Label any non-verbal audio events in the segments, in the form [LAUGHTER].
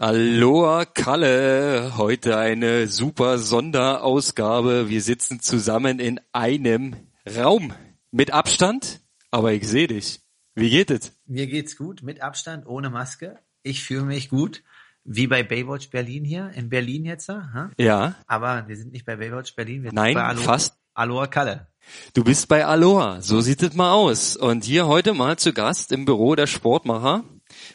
Aloha Kalle, heute eine super Sonderausgabe. Wir sitzen zusammen in einem Raum mit Abstand, aber ich sehe dich. Wie geht es? Mir geht's gut, mit Abstand, ohne Maske. Ich fühle mich gut, wie bei Baywatch Berlin hier, in Berlin jetzt. Ha? Ja. Aber wir sind nicht bei Baywatch Berlin, wir sind Nein, bei Aloha, fast. Aloha Kalle. Du bist bei Aloha, so sieht es mal aus. Und hier heute mal zu Gast im Büro der Sportmacher.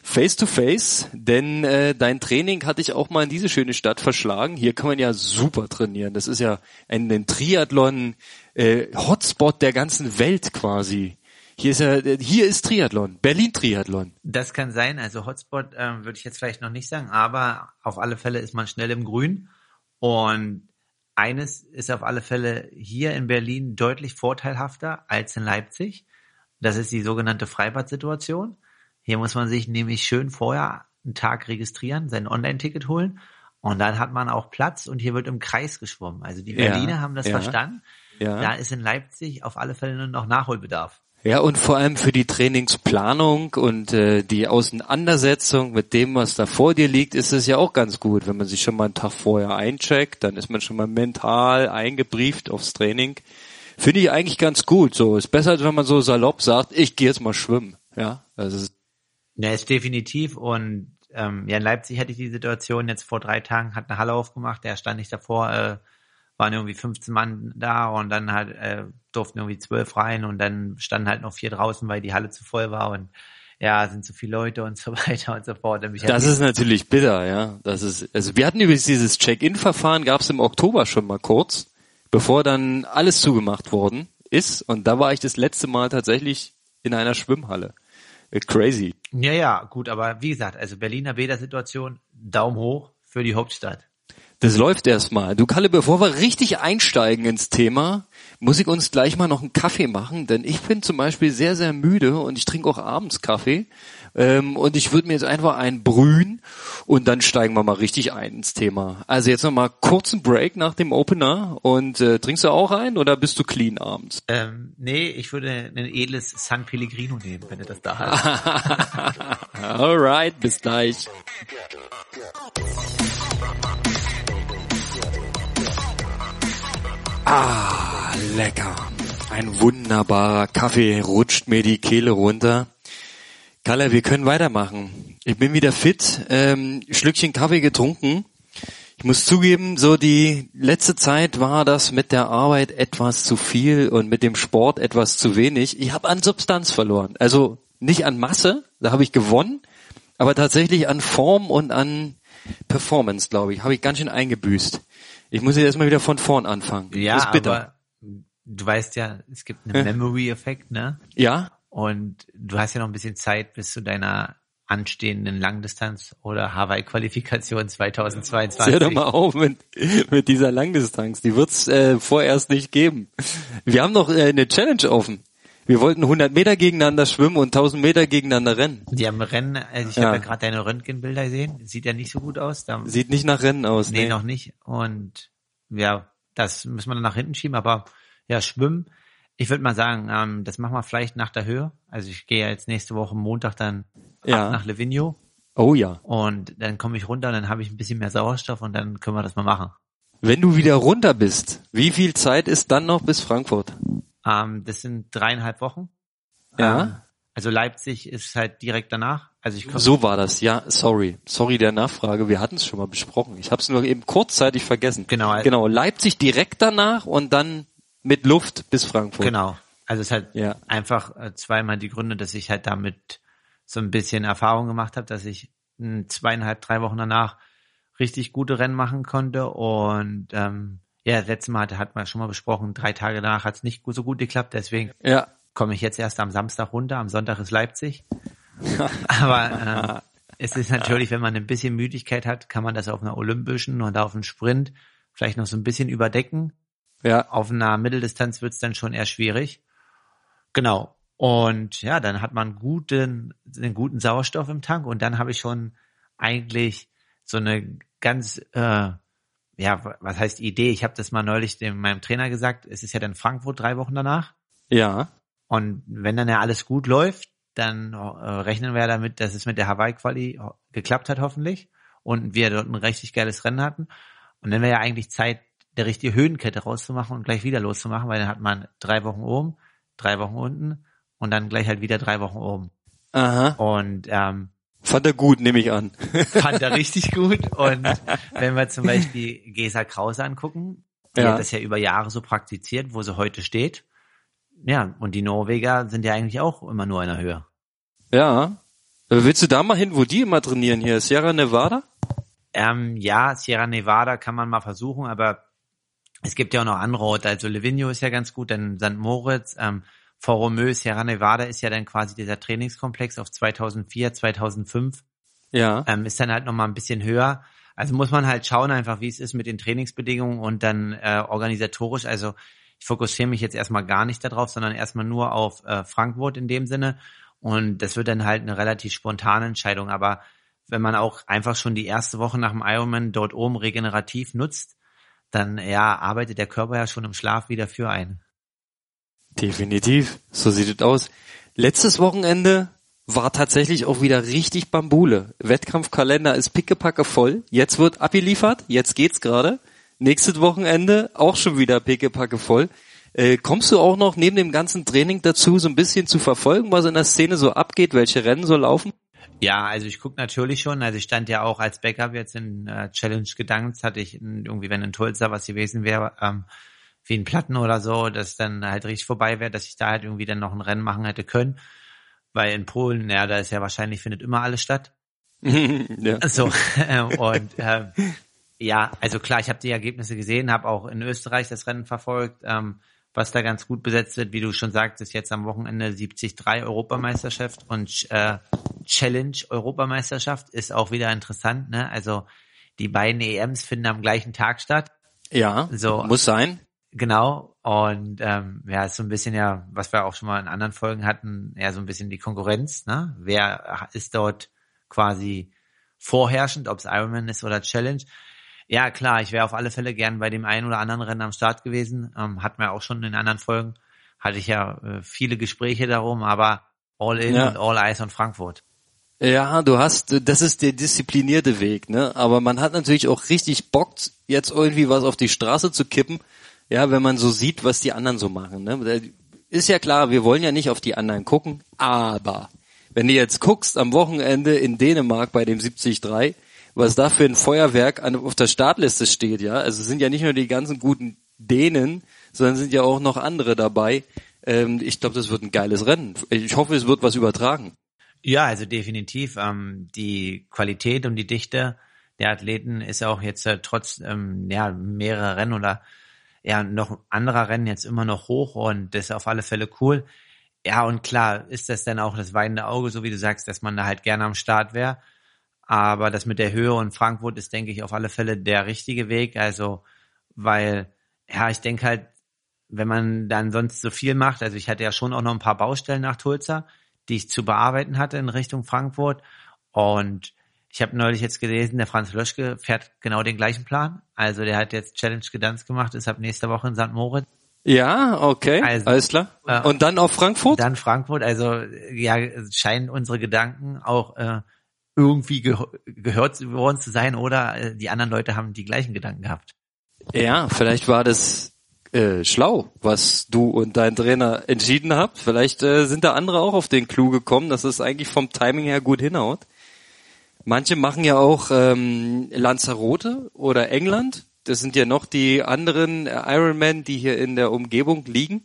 Face to face, denn äh, dein Training hatte ich auch mal in diese schöne Stadt verschlagen. Hier kann man ja super trainieren. Das ist ja ein, ein Triathlon äh, Hotspot der ganzen Welt quasi. Hier ist ja hier ist Triathlon, Berlin Triathlon. Das kann sein, also Hotspot ähm, würde ich jetzt vielleicht noch nicht sagen, aber auf alle Fälle ist man schnell im Grün. Und eines ist auf alle Fälle hier in Berlin deutlich vorteilhafter als in Leipzig. Das ist die sogenannte Freibad-Situation. Hier muss man sich nämlich schön vorher einen Tag registrieren, sein Online-Ticket holen und dann hat man auch Platz und hier wird im Kreis geschwommen. Also die Ja, Berliner haben das ja, verstanden. ja. Da ist in Leipzig auf alle Fälle nur noch Nachholbedarf. Ja, und vor allem für die Trainingsplanung und äh, die Auseinandersetzung mit dem, was da vor dir liegt, ist es ja auch ganz gut. Wenn man sich schon mal einen Tag vorher eincheckt, dann ist man schon mal mental eingebrieft aufs Training. Finde ich eigentlich ganz gut. So ist besser, als wenn man so salopp sagt, ich gehe jetzt mal schwimmen. Ja, also Ja, ist definitiv. Und ähm, ja, in Leipzig hatte ich die Situation jetzt vor drei Tagen, hat eine Halle aufgemacht, da stand ich davor, äh, waren irgendwie 15 Mann da und dann halt äh, durften irgendwie zwölf rein und dann standen halt noch vier draußen, weil die Halle zu voll war und ja, sind zu viele Leute und so [LAUGHS] weiter und so fort. Und hat das ist natürlich bitter, ja. Das ist, also wir hatten übrigens dieses Check-in-Verfahren, gab es im Oktober schon mal kurz, bevor dann alles zugemacht worden ist. Und da war ich das letzte Mal tatsächlich in einer Schwimmhalle. Crazy. ja, ja, gut, aber wie gesagt, also Berliner Bäder-Situation, Daumen hoch für die Hauptstadt. Das läuft erstmal. Du Kalle, bevor wir richtig einsteigen ins Thema, muss ich uns gleich mal noch einen Kaffee machen, denn ich bin zum Beispiel sehr, sehr müde und ich trinke auch abends Kaffee. Ähm, und ich würde mir jetzt einfach einen brühen und dann steigen wir mal richtig ein ins Thema. Also jetzt nochmal kurzen Break nach dem Opener und äh, trinkst du auch ein oder bist du clean abends? Ähm, nee, ich würde ein edles San Pellegrino nehmen, wenn du das da hast. [LAUGHS] Alright, bis gleich. Ah, lecker. Ein wunderbarer Kaffee rutscht mir die Kehle runter. Kalle, wir können weitermachen. Ich bin wieder fit, ähm, Schlückchen Kaffee getrunken. Ich muss zugeben, so die letzte Zeit war das mit der Arbeit etwas zu viel und mit dem Sport etwas zu wenig. Ich habe an Substanz verloren. Also nicht an Masse, da habe ich gewonnen, aber tatsächlich an Form und an Performance, glaube ich, habe ich ganz schön eingebüßt. Ich muss jetzt erstmal wieder von vorn anfangen. Ja, ist bitter. aber du weißt ja, es gibt einen Memory-Effekt, ne? ja, Und du hast ja noch ein bisschen Zeit bis zu deiner anstehenden Langdistanz oder Hawaii-Qualifikation hör doch 2022. mal auf mit, mit dieser Langdistanz. Die wird's äh, vorerst nicht geben. Wir haben noch äh, eine Challenge offen. Wir wollten 100 Meter gegeneinander schwimmen und 1000 Meter gegeneinander rennen. Die am Rennen, also ich Ja. habe ja gerade deine Röntgenbilder gesehen, sieht ja nicht so gut aus. Da, Sieht nicht nach Rennen aus. nee, noch nicht. Und ja, das müssen wir dann nach hinten schieben, aber ja, schwimmen. Ich würde mal sagen, ähm, das machen wir vielleicht nach der Höhe. Also ich gehe ja jetzt nächste Woche Montag dann Ja. nach Livigno Oh ja. und dann komme ich runter und dann habe ich ein bisschen mehr Sauerstoff und dann können wir das mal machen. Wenn du wieder runter bist, wie viel Zeit ist dann noch bis Frankfurt? Ähm, das sind dreieinhalb Wochen. Ja. Ähm, also Leipzig ist halt direkt danach. Also ich So war das, ja, sorry. Sorry der Nachfrage, wir hatten es schon mal besprochen. Ich habe es nur eben kurzzeitig vergessen. Genau, also- Genau, Leipzig direkt danach und dann mit Luft bis Frankfurt. genau. Also es ist halt Ja. einfach äh, zweimal die Gründe, dass ich halt damit so ein bisschen Erfahrung gemacht habe, dass ich zweieinhalb, drei Wochen danach richtig gute Rennen machen konnte und ähm, ja, das letzte Mal hat, hat man schon mal besprochen, drei Tage danach hat es nicht so gut geklappt, deswegen Ja. komme ich jetzt erst am Samstag runter, am Sonntag ist Leipzig. [LAUGHS] Aber ähm, [LAUGHS] es ist natürlich, wenn man ein bisschen Müdigkeit hat, kann man das auf einer olympischen und auf einem Sprint vielleicht noch so ein bisschen überdecken. Ja. Auf einer Mitteldistanz wird es dann schon eher schwierig. Genau. Und ja, dann hat man guten, einen guten Sauerstoff im Tank und dann habe ich schon eigentlich so eine ganz, äh, ja, was heißt Idee? Ich habe das mal neulich dem, meinem Trainer gesagt. Es ist ja dann Frankfurt drei Wochen danach. Ja. Und wenn dann ja alles gut läuft, dann äh, rechnen wir ja damit, dass es mit der Hawaii-Quali geklappt hat, hoffentlich. und wir dort ein richtig geiles Rennen hatten. Und dann wäre ja eigentlich Zeit, der richtige Höhenkette rauszumachen und gleich wieder loszumachen, weil dann hat man drei Wochen oben, drei Wochen unten und dann gleich halt wieder drei Wochen oben. Aha. Und ähm, Fand er gut, nehme ich an. fand er richtig gut. Und [LAUGHS] wenn wir zum Beispiel Gesa Krause angucken, die Ja. hat das ja über Jahre so praktiziert, wo sie heute steht. Ja, und die Norweger sind ja eigentlich auch immer nur in der Höhe. Ja. Willst du da mal hin, wo die immer trainieren hier? Sierra Nevada? Ähm, ja, Sierra Nevada kann man mal versuchen, aber es gibt ja auch noch andere Orte. Also Livigno ist ja ganz gut, dann St. Moritz, ähm, Foromö, Sierra Nevada ist ja dann quasi dieser Trainingskomplex auf 2004, 2005. Ja. ähm, ist dann halt nochmal ein bisschen höher. Also muss man halt schauen einfach, wie es ist mit den Trainingsbedingungen und dann äh, organisatorisch. Also ich fokussiere mich jetzt erstmal gar nicht darauf, sondern erstmal nur auf äh, Frankfurt in dem Sinne. Und das wird dann halt eine relativ spontane Entscheidung. Aber wenn man auch einfach schon die erste Woche nach dem Ironman dort oben regenerativ nutzt, dann ja, arbeitet der Körper ja schon im Schlaf wieder für einen. Definitiv. So sieht es aus. Letztes Wochenende war tatsächlich auch wieder richtig Bambule. Wettkampfkalender ist pickepacke voll. Jetzt wird abgeliefert. Jetzt geht's gerade. Nächstes Wochenende auch schon wieder pickepacke voll. Äh, kommst du auch noch neben dem ganzen Training dazu, so ein bisschen zu verfolgen, was in der Szene so abgeht, welche Rennen so laufen? Ja, also ich gucke natürlich schon. Also ich stand ja auch als Backup jetzt in äh, Challenge Gedanks, hatte ich in, irgendwie, wenn in Tulsa was gewesen wäre, ähm, wie ein Platten oder so, das dann halt richtig vorbei wäre, dass ich da halt irgendwie dann noch ein Rennen machen hätte können. Weil in Polen, ja, da ist ja wahrscheinlich findet immer alles statt. [LAUGHS] ja. So, und ähm, ja, also klar, ich habe die Ergebnisse gesehen, habe auch in Österreich das Rennen verfolgt, ähm, was da ganz gut besetzt wird, wie du schon sagtest, jetzt am Wochenende 73 Europameisterschaft und äh, Challenge Europameisterschaft ist auch wieder interessant, ne? Also die beiden EMs finden am gleichen Tag statt. ja, So. muss sein. Genau. Und ähm, ja, ist so ein bisschen ja, was wir auch schon mal in anderen Folgen hatten, ja so ein bisschen die Konkurrenz, ne? Wer ist dort quasi vorherrschend, ob es Ironman ist oder Challenge? Ja, klar, ich wäre auf alle Fälle gern bei dem einen oder anderen Rennen am Start gewesen. Ähm, hatten wir auch schon in anderen Folgen. Hatte ich ja äh, viele Gespräche darum, aber all in Ja. und all eyes on Frankfurt. Ja, du hast, das ist der disziplinierte Weg, ne? Aber man hat natürlich auch richtig Bock, jetzt irgendwie was auf die Straße zu kippen. Ja, wenn man so sieht, was die anderen so machen, ne? Ist ja klar, wir wollen ja nicht auf die anderen gucken, aber wenn du jetzt guckst am Wochenende in Dänemark bei dem 73, was da für ein Feuerwerk an, auf der Startliste steht, ja? Also sind ja nicht nur die ganzen guten Dänen, sondern sind ja auch noch andere dabei. Ähm, ich glaube, das wird ein geiles Rennen. Ich hoffe, es wird was übertragen. Ja, also definitiv. Ähm, die Qualität und die Dichte der Athleten ist auch jetzt äh, trotz ähm, ja, mehrerer Rennen oder ja noch anderer Rennen jetzt immer noch hoch und das ist auf alle Fälle cool. Ja, und klar ist das dann auch das weinende Auge, so wie du sagst, dass man da halt gerne am Start wäre. Aber das mit der Höhe und Frankfurt ist, denke ich, auf alle Fälle der richtige Weg. Also, weil, ja, ich denke halt, wenn man dann sonst so viel macht, also ich hatte ja schon auch noch ein paar Baustellen nach Tulsa, die ich zu bearbeiten hatte in Richtung Frankfurt. Und ich habe neulich jetzt gelesen, der Franz Löschke fährt genau den gleichen Plan. Also der hat jetzt Challenge Gedanz gemacht, ist ab nächster Woche in St. Moritz. Ja, okay, Also, alles klar. äh, Und dann auf Frankfurt? Dann Frankfurt. Also ja, es scheinen unsere Gedanken auch äh, irgendwie ge gehört worden zu sein oder äh, die anderen Leute haben die gleichen Gedanken gehabt. Ja, vielleicht war das äh, schlau, was du und dein Trainer entschieden habt. Vielleicht äh, sind da andere auch auf den Clou gekommen, dass es eigentlich vom Timing her gut hinhaut. Manche machen ja auch ähm, Lanzarote oder England. Das sind ja noch die anderen äh, Ironman, die hier in der Umgebung liegen.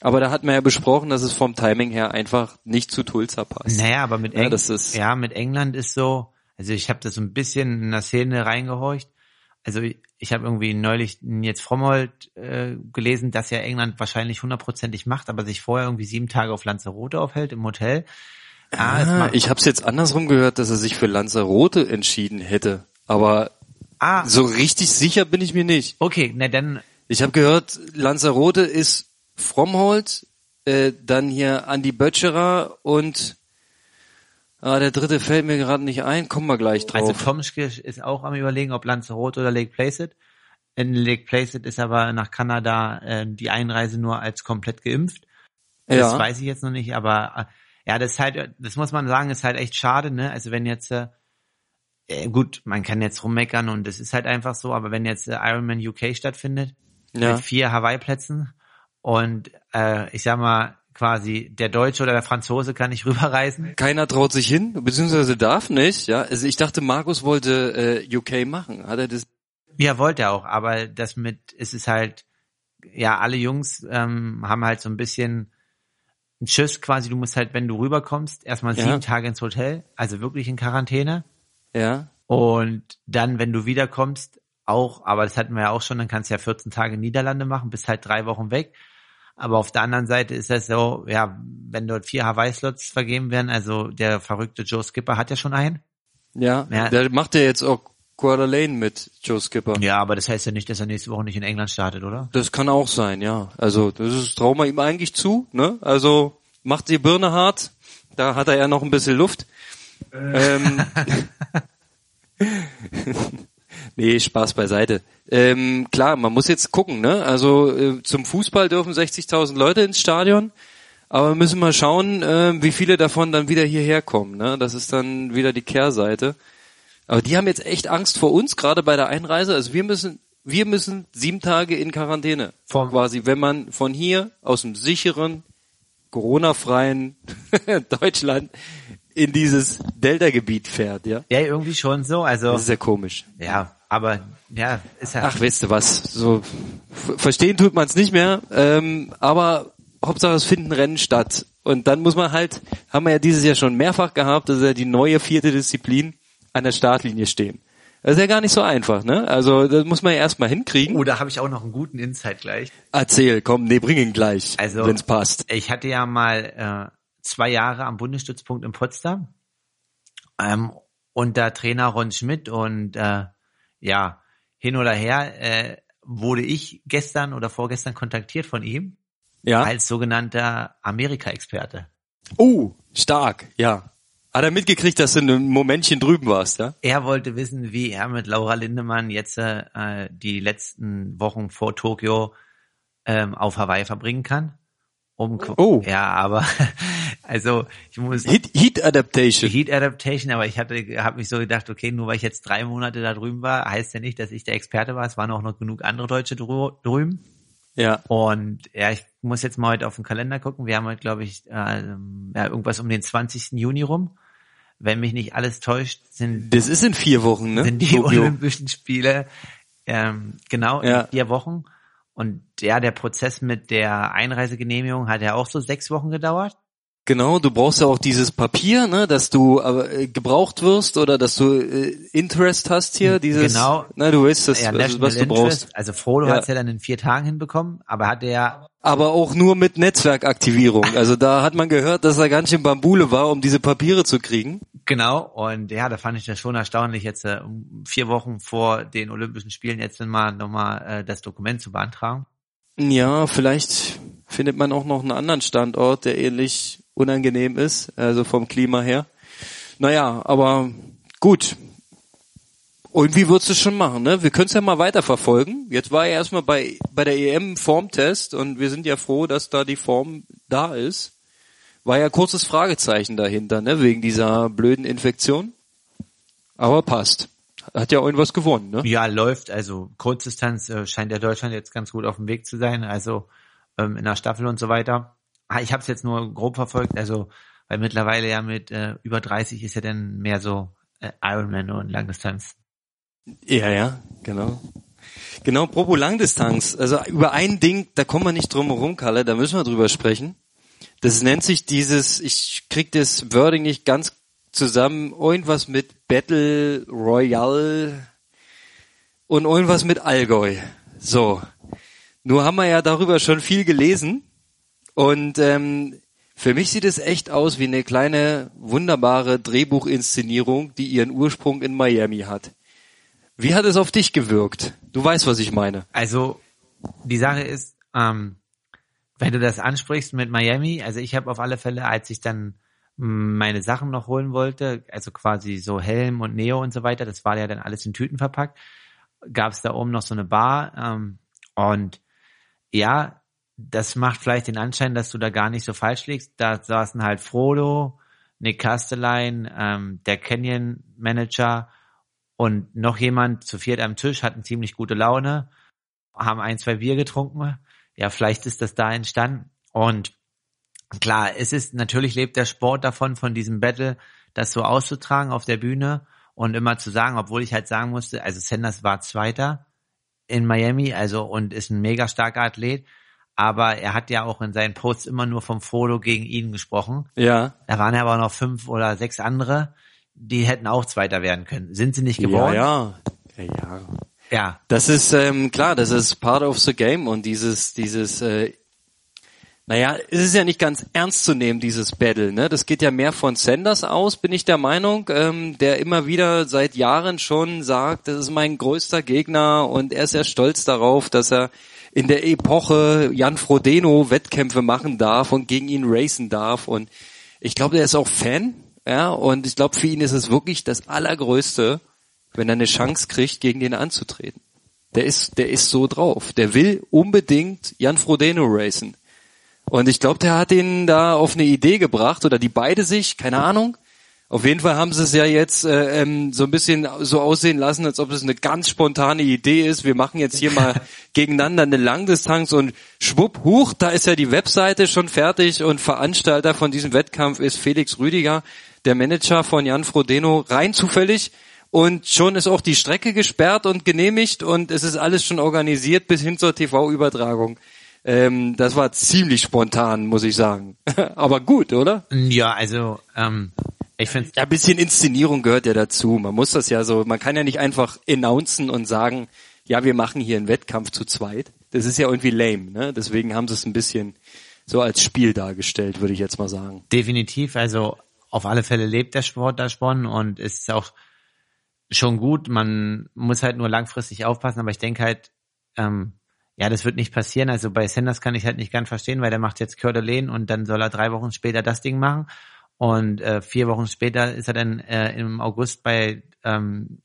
Aber da hat man ja besprochen, dass es vom Timing her einfach nicht zu Tulsa passt. Naja, aber mit, Ja, Eng ist- ja, mit England ist so, also ich habe das so ein bisschen in der Szene reingehorcht. Also ich, ich habe irgendwie neulich jetzt Frommold äh, gelesen, dass ja England wahrscheinlich hundertprozentig macht, aber sich vorher irgendwie sieben Tage auf Lanzarote aufhält im Hotel. Ah, Ah, ich habe es jetzt andersrum gehört, dass er sich für Lanzarote entschieden hätte. Aber ah so richtig sicher bin ich mir nicht. okay, na dann Ich habe gehört, Lanzarote ist Fromhold, äh, dann hier Andi Böttcherer und ah, der dritte fällt mir gerade nicht ein, kommen wir gleich drauf. Also Tomschke ist auch am überlegen, ob Lanzarote oder Lake Placid. In Lake Placid ist aber nach Kanada äh, die Einreise nur als komplett geimpft. Das ja, weiß ich jetzt noch nicht, aber äh, ja, das ist halt, das muss man sagen, ist halt echt schade, ne? Also wenn jetzt, äh, äh, gut, man kann jetzt rummeckern und es ist halt einfach so, aber wenn jetzt äh, Ironman UK stattfindet, Ja. mit vier Hawaii-Plätzen und äh, ich sag mal, quasi der Deutsche oder der Franzose kann nicht [LAUGHS] rüberreisen. Keiner traut sich hin, beziehungsweise darf nicht. Ja, also ich dachte, Markus wollte äh, UK machen. Hat er das? Ja, wollte er auch, aber das mit, es ist halt, ja, alle Jungs ähm, haben halt so ein bisschen einen Schiss quasi, du musst halt, wenn du rüberkommst, erstmal Ja. sieben Tage ins Hotel, also wirklich in Quarantäne. Ja. Und dann, wenn du wiederkommst, auch, aber das hatten wir ja auch schon, dann kannst du ja 14 Tage Niederlande machen, bist halt drei Wochen weg. Aber auf der anderen Seite ist das so, ja, wenn dort vier Hawaii-Slots vergeben werden, also der verrückte Joe Skipper hat ja schon einen. Ja. Ja. Der macht ja jetzt auch Quarter Lane mit Joe Skipper. Ja, aber das heißt ja nicht, dass er nächste Woche nicht in England startet, oder? Das kann auch sein, ja. Also das ist trauen wir ihm eigentlich zu, ne? Also macht die Birne hart. Da hat er ja noch ein bisschen Luft. Ähm, [LAUGHS] nee, Spaß beiseite. Ähm, klar, man muss jetzt gucken, ne? Also äh, zum Fußball dürfen 60.000 Leute ins Stadion, aber wir müssen mal schauen, äh, wie viele davon dann wieder hierher kommen, ne? Das ist dann wieder die Kehrseite. Aber die haben jetzt echt Angst vor uns, gerade bei der Einreise. Also wir müssen, wir müssen sieben Tage in Quarantäne. Vom- quasi, wenn man von hier aus dem sicheren, Corona-freien [LAUGHS] Deutschland in dieses Delta-Gebiet fährt, ja. Ja, irgendwie schon so. Also Das ist ja komisch. ja, aber ja, ist ja. Ach, weißt du was? So verstehen tut man es nicht mehr, ähm, aber Hauptsache es finden Rennen statt. Und dann muss man halt, haben wir ja dieses Jahr schon mehrfach gehabt, dass ja die neue vierte Disziplin an der Startlinie stehen. Das ist ja gar nicht so einfach, ne? Also das muss man ja erstmal hinkriegen. Oh, da habe ich auch noch einen guten Insight gleich. Erzähl, komm, nee, bring ihn gleich, Also wenn's passt. Ich hatte ja mal äh, zwei Jahre am Bundesstützpunkt in Potsdam ähm, unter Trainer Ron Schmidt und äh, ja hin oder her äh, wurde ich gestern oder vorgestern kontaktiert von ihm Ja. als sogenannter Amerika-Experte. Oh, stark, ja. Hat er mitgekriegt, dass du ein Momentchen drüben warst, ja? Er wollte wissen, wie er mit Laura Lindemann jetzt äh, die letzten Wochen vor Tokio ähm, auf Hawaii verbringen kann. Um, Oh. Ja, aber [LAUGHS] also ich muss Heat, Heat Adaptation. Heat Adaptation, aber ich hatte, habe mich so gedacht, okay, nur weil ich jetzt drei Monate da drüben war, heißt ja nicht, dass ich der Experte war. Es waren auch noch genug andere Deutsche drü drüben. Ja. Und ja, ich muss jetzt mal heute auf den Kalender gucken. Wir haben heute, glaube ich, äh, ja, irgendwas um den 20. Juni rum. Wenn mich nicht alles täuscht, sind, Das ist in vier Wochen, ne? sind die Tokio. Olympischen Spiele ähm, genau Ja. in vier Wochen. Und ja, der Prozess mit der Einreisegenehmigung hat ja auch so sechs Wochen gedauert. Genau, du brauchst ja auch dieses Papier, ne, dass du äh, gebraucht wirst oder dass du äh, Interest hast hier, dieses. Genau. Na, du weißt das, ja, was, was du brauchst. Interest. Also Frodo Ja. hat es ja dann in vier Tagen hinbekommen, aber hatte ja Aber auch nur mit Netzwerkaktivierung. Also da hat man gehört, dass er ganz schön Bambule war, um diese Papiere zu kriegen. genau und ja, da fand ich das schon erstaunlich, jetzt äh, vier Wochen vor den Olympischen Spielen jetzt mal nochmal äh, das Dokument zu beantragen. Ja, vielleicht findet man auch noch einen anderen Standort, der ähnlich unangenehm ist, also vom Klima her. Naja, aber gut. Irgendwie du es schon machen, ne? Wir können es ja mal weiterverfolgen. Jetzt war er erstmal bei, bei der EM Formtest und wir sind ja froh, dass da die Form da ist. War ja kurzes Fragezeichen dahinter, ne? Wegen dieser blöden Infektion. Aber passt. Hat ja irgendwas gewonnen, ne? Ja, läuft. Also Kurzdistanz äh, scheint ja Deutschland jetzt ganz gut auf dem Weg zu sein. Also ähm, in der Staffel und so weiter. Ah, ich habe es jetzt nur grob verfolgt. Also weil mittlerweile ja mit äh, über 30 ist ja dann mehr so äh, Ironman und Langdistanz. Ja, ja, genau. Genau, Propo Langdistanz. Also über ein Ding, da kommen wir nicht drum herum, Kalle, da müssen wir drüber sprechen. Das nennt sich dieses, ich krieg das Wording nicht ganz zusammen, irgendwas mit Battle Royale und irgendwas mit Allgäu. So. Nur haben wir ja darüber schon viel gelesen und ähm, für mich sieht es echt aus wie eine kleine, wunderbare Drehbuchinszenierung, die ihren Ursprung in Miami hat. Wie hat es auf dich gewirkt? Du weißt, was ich meine. Also die Sache ist, ähm, wenn du das ansprichst mit Miami, also ich habe auf alle Fälle, als ich dann mh, meine Sachen noch holen wollte, also quasi so Helm und Neo und so weiter, das war ja dann alles in Tüten verpackt, gab es da oben noch so eine Bar ähm, und ja, das macht vielleicht den Anschein, dass du da gar nicht so falsch liegst. Da saßen halt Frodo, Nick Castelline, ähm, der Canyon Manager und noch jemand zu viert am Tisch hatten ziemlich gute Laune, haben ein, zwei Bier getrunken. Ja, vielleicht ist das da entstanden. Und klar, es ist, natürlich lebt der Sport davon, von diesem Battle, das so auszutragen auf der Bühne und immer zu sagen, obwohl ich halt sagen musste, also Sanders war Zweiter in Miami, also und ist ein mega starker Athlet, aber er hat ja auch in seinen Posts immer nur vom Frodo gegen ihn gesprochen. Ja. Da waren ja aber noch fünf oder sechs andere, die hätten auch Zweiter werden können. Sind sie nicht geworden? Ja, ja. ja, ja. Das ist ähm, klar, das ist part of the game und dieses, dieses, äh, naja, es ist ja nicht ganz ernst zu nehmen, dieses Battle, ne? Das geht ja mehr von Sanders aus, bin ich der Meinung, ähm, der immer wieder seit Jahren schon sagt, das ist mein größter Gegner und er ist ja stolz darauf, dass er in der Epoche Jan Frodeno Wettkämpfe machen darf und gegen ihn racen darf und ich glaube, er ist auch Fan, ja, und ich glaube, für ihn ist es wirklich das Allergrößte, wenn er eine Chance kriegt, gegen den anzutreten. Der ist, der ist so drauf. Der will unbedingt Jan Frodeno racen. Und ich glaube, der hat ihn da auf eine Idee gebracht oder die beide sich, keine Ahnung. Auf jeden Fall haben sie es ja jetzt äh, ähm, so ein bisschen so aussehen lassen, als ob es eine ganz spontane Idee ist. Wir machen jetzt hier mal [LAUGHS] gegeneinander eine Langdistanz und schwupp, huch, da ist ja die Webseite schon fertig und Veranstalter von diesem Wettkampf ist Felix Rüdiger, der Manager von Jan Frodeno, rein zufällig. Und schon ist auch die Strecke gesperrt und genehmigt und es ist alles schon organisiert bis hin zur TV-Übertragung. Ähm, das war ziemlich spontan, muss ich sagen. [LAUGHS] Aber gut, oder? Ja, also ähm, ich finde Ja, ein bisschen Inszenierung gehört ja dazu. Man muss das ja so, man kann ja nicht einfach announcen und sagen, ja, wir machen hier einen Wettkampf zu zweit. Das ist ja irgendwie lame, ne? Deswegen haben sie es ein bisschen so als Spiel dargestellt, würde ich jetzt mal sagen. definitiv, also auf alle Fälle lebt der Sport davon und ist auch schon gut. Man muss halt nur langfristig aufpassen, aber ich denke halt, ähm, ja, das wird nicht passieren. Also bei Sanders kann ich halt nicht ganz verstehen, weil der macht jetzt Coeur d'Alene und dann soll er drei Wochen später das Ding machen. Und äh, vier Wochen später ist er dann äh, im August bei ähm,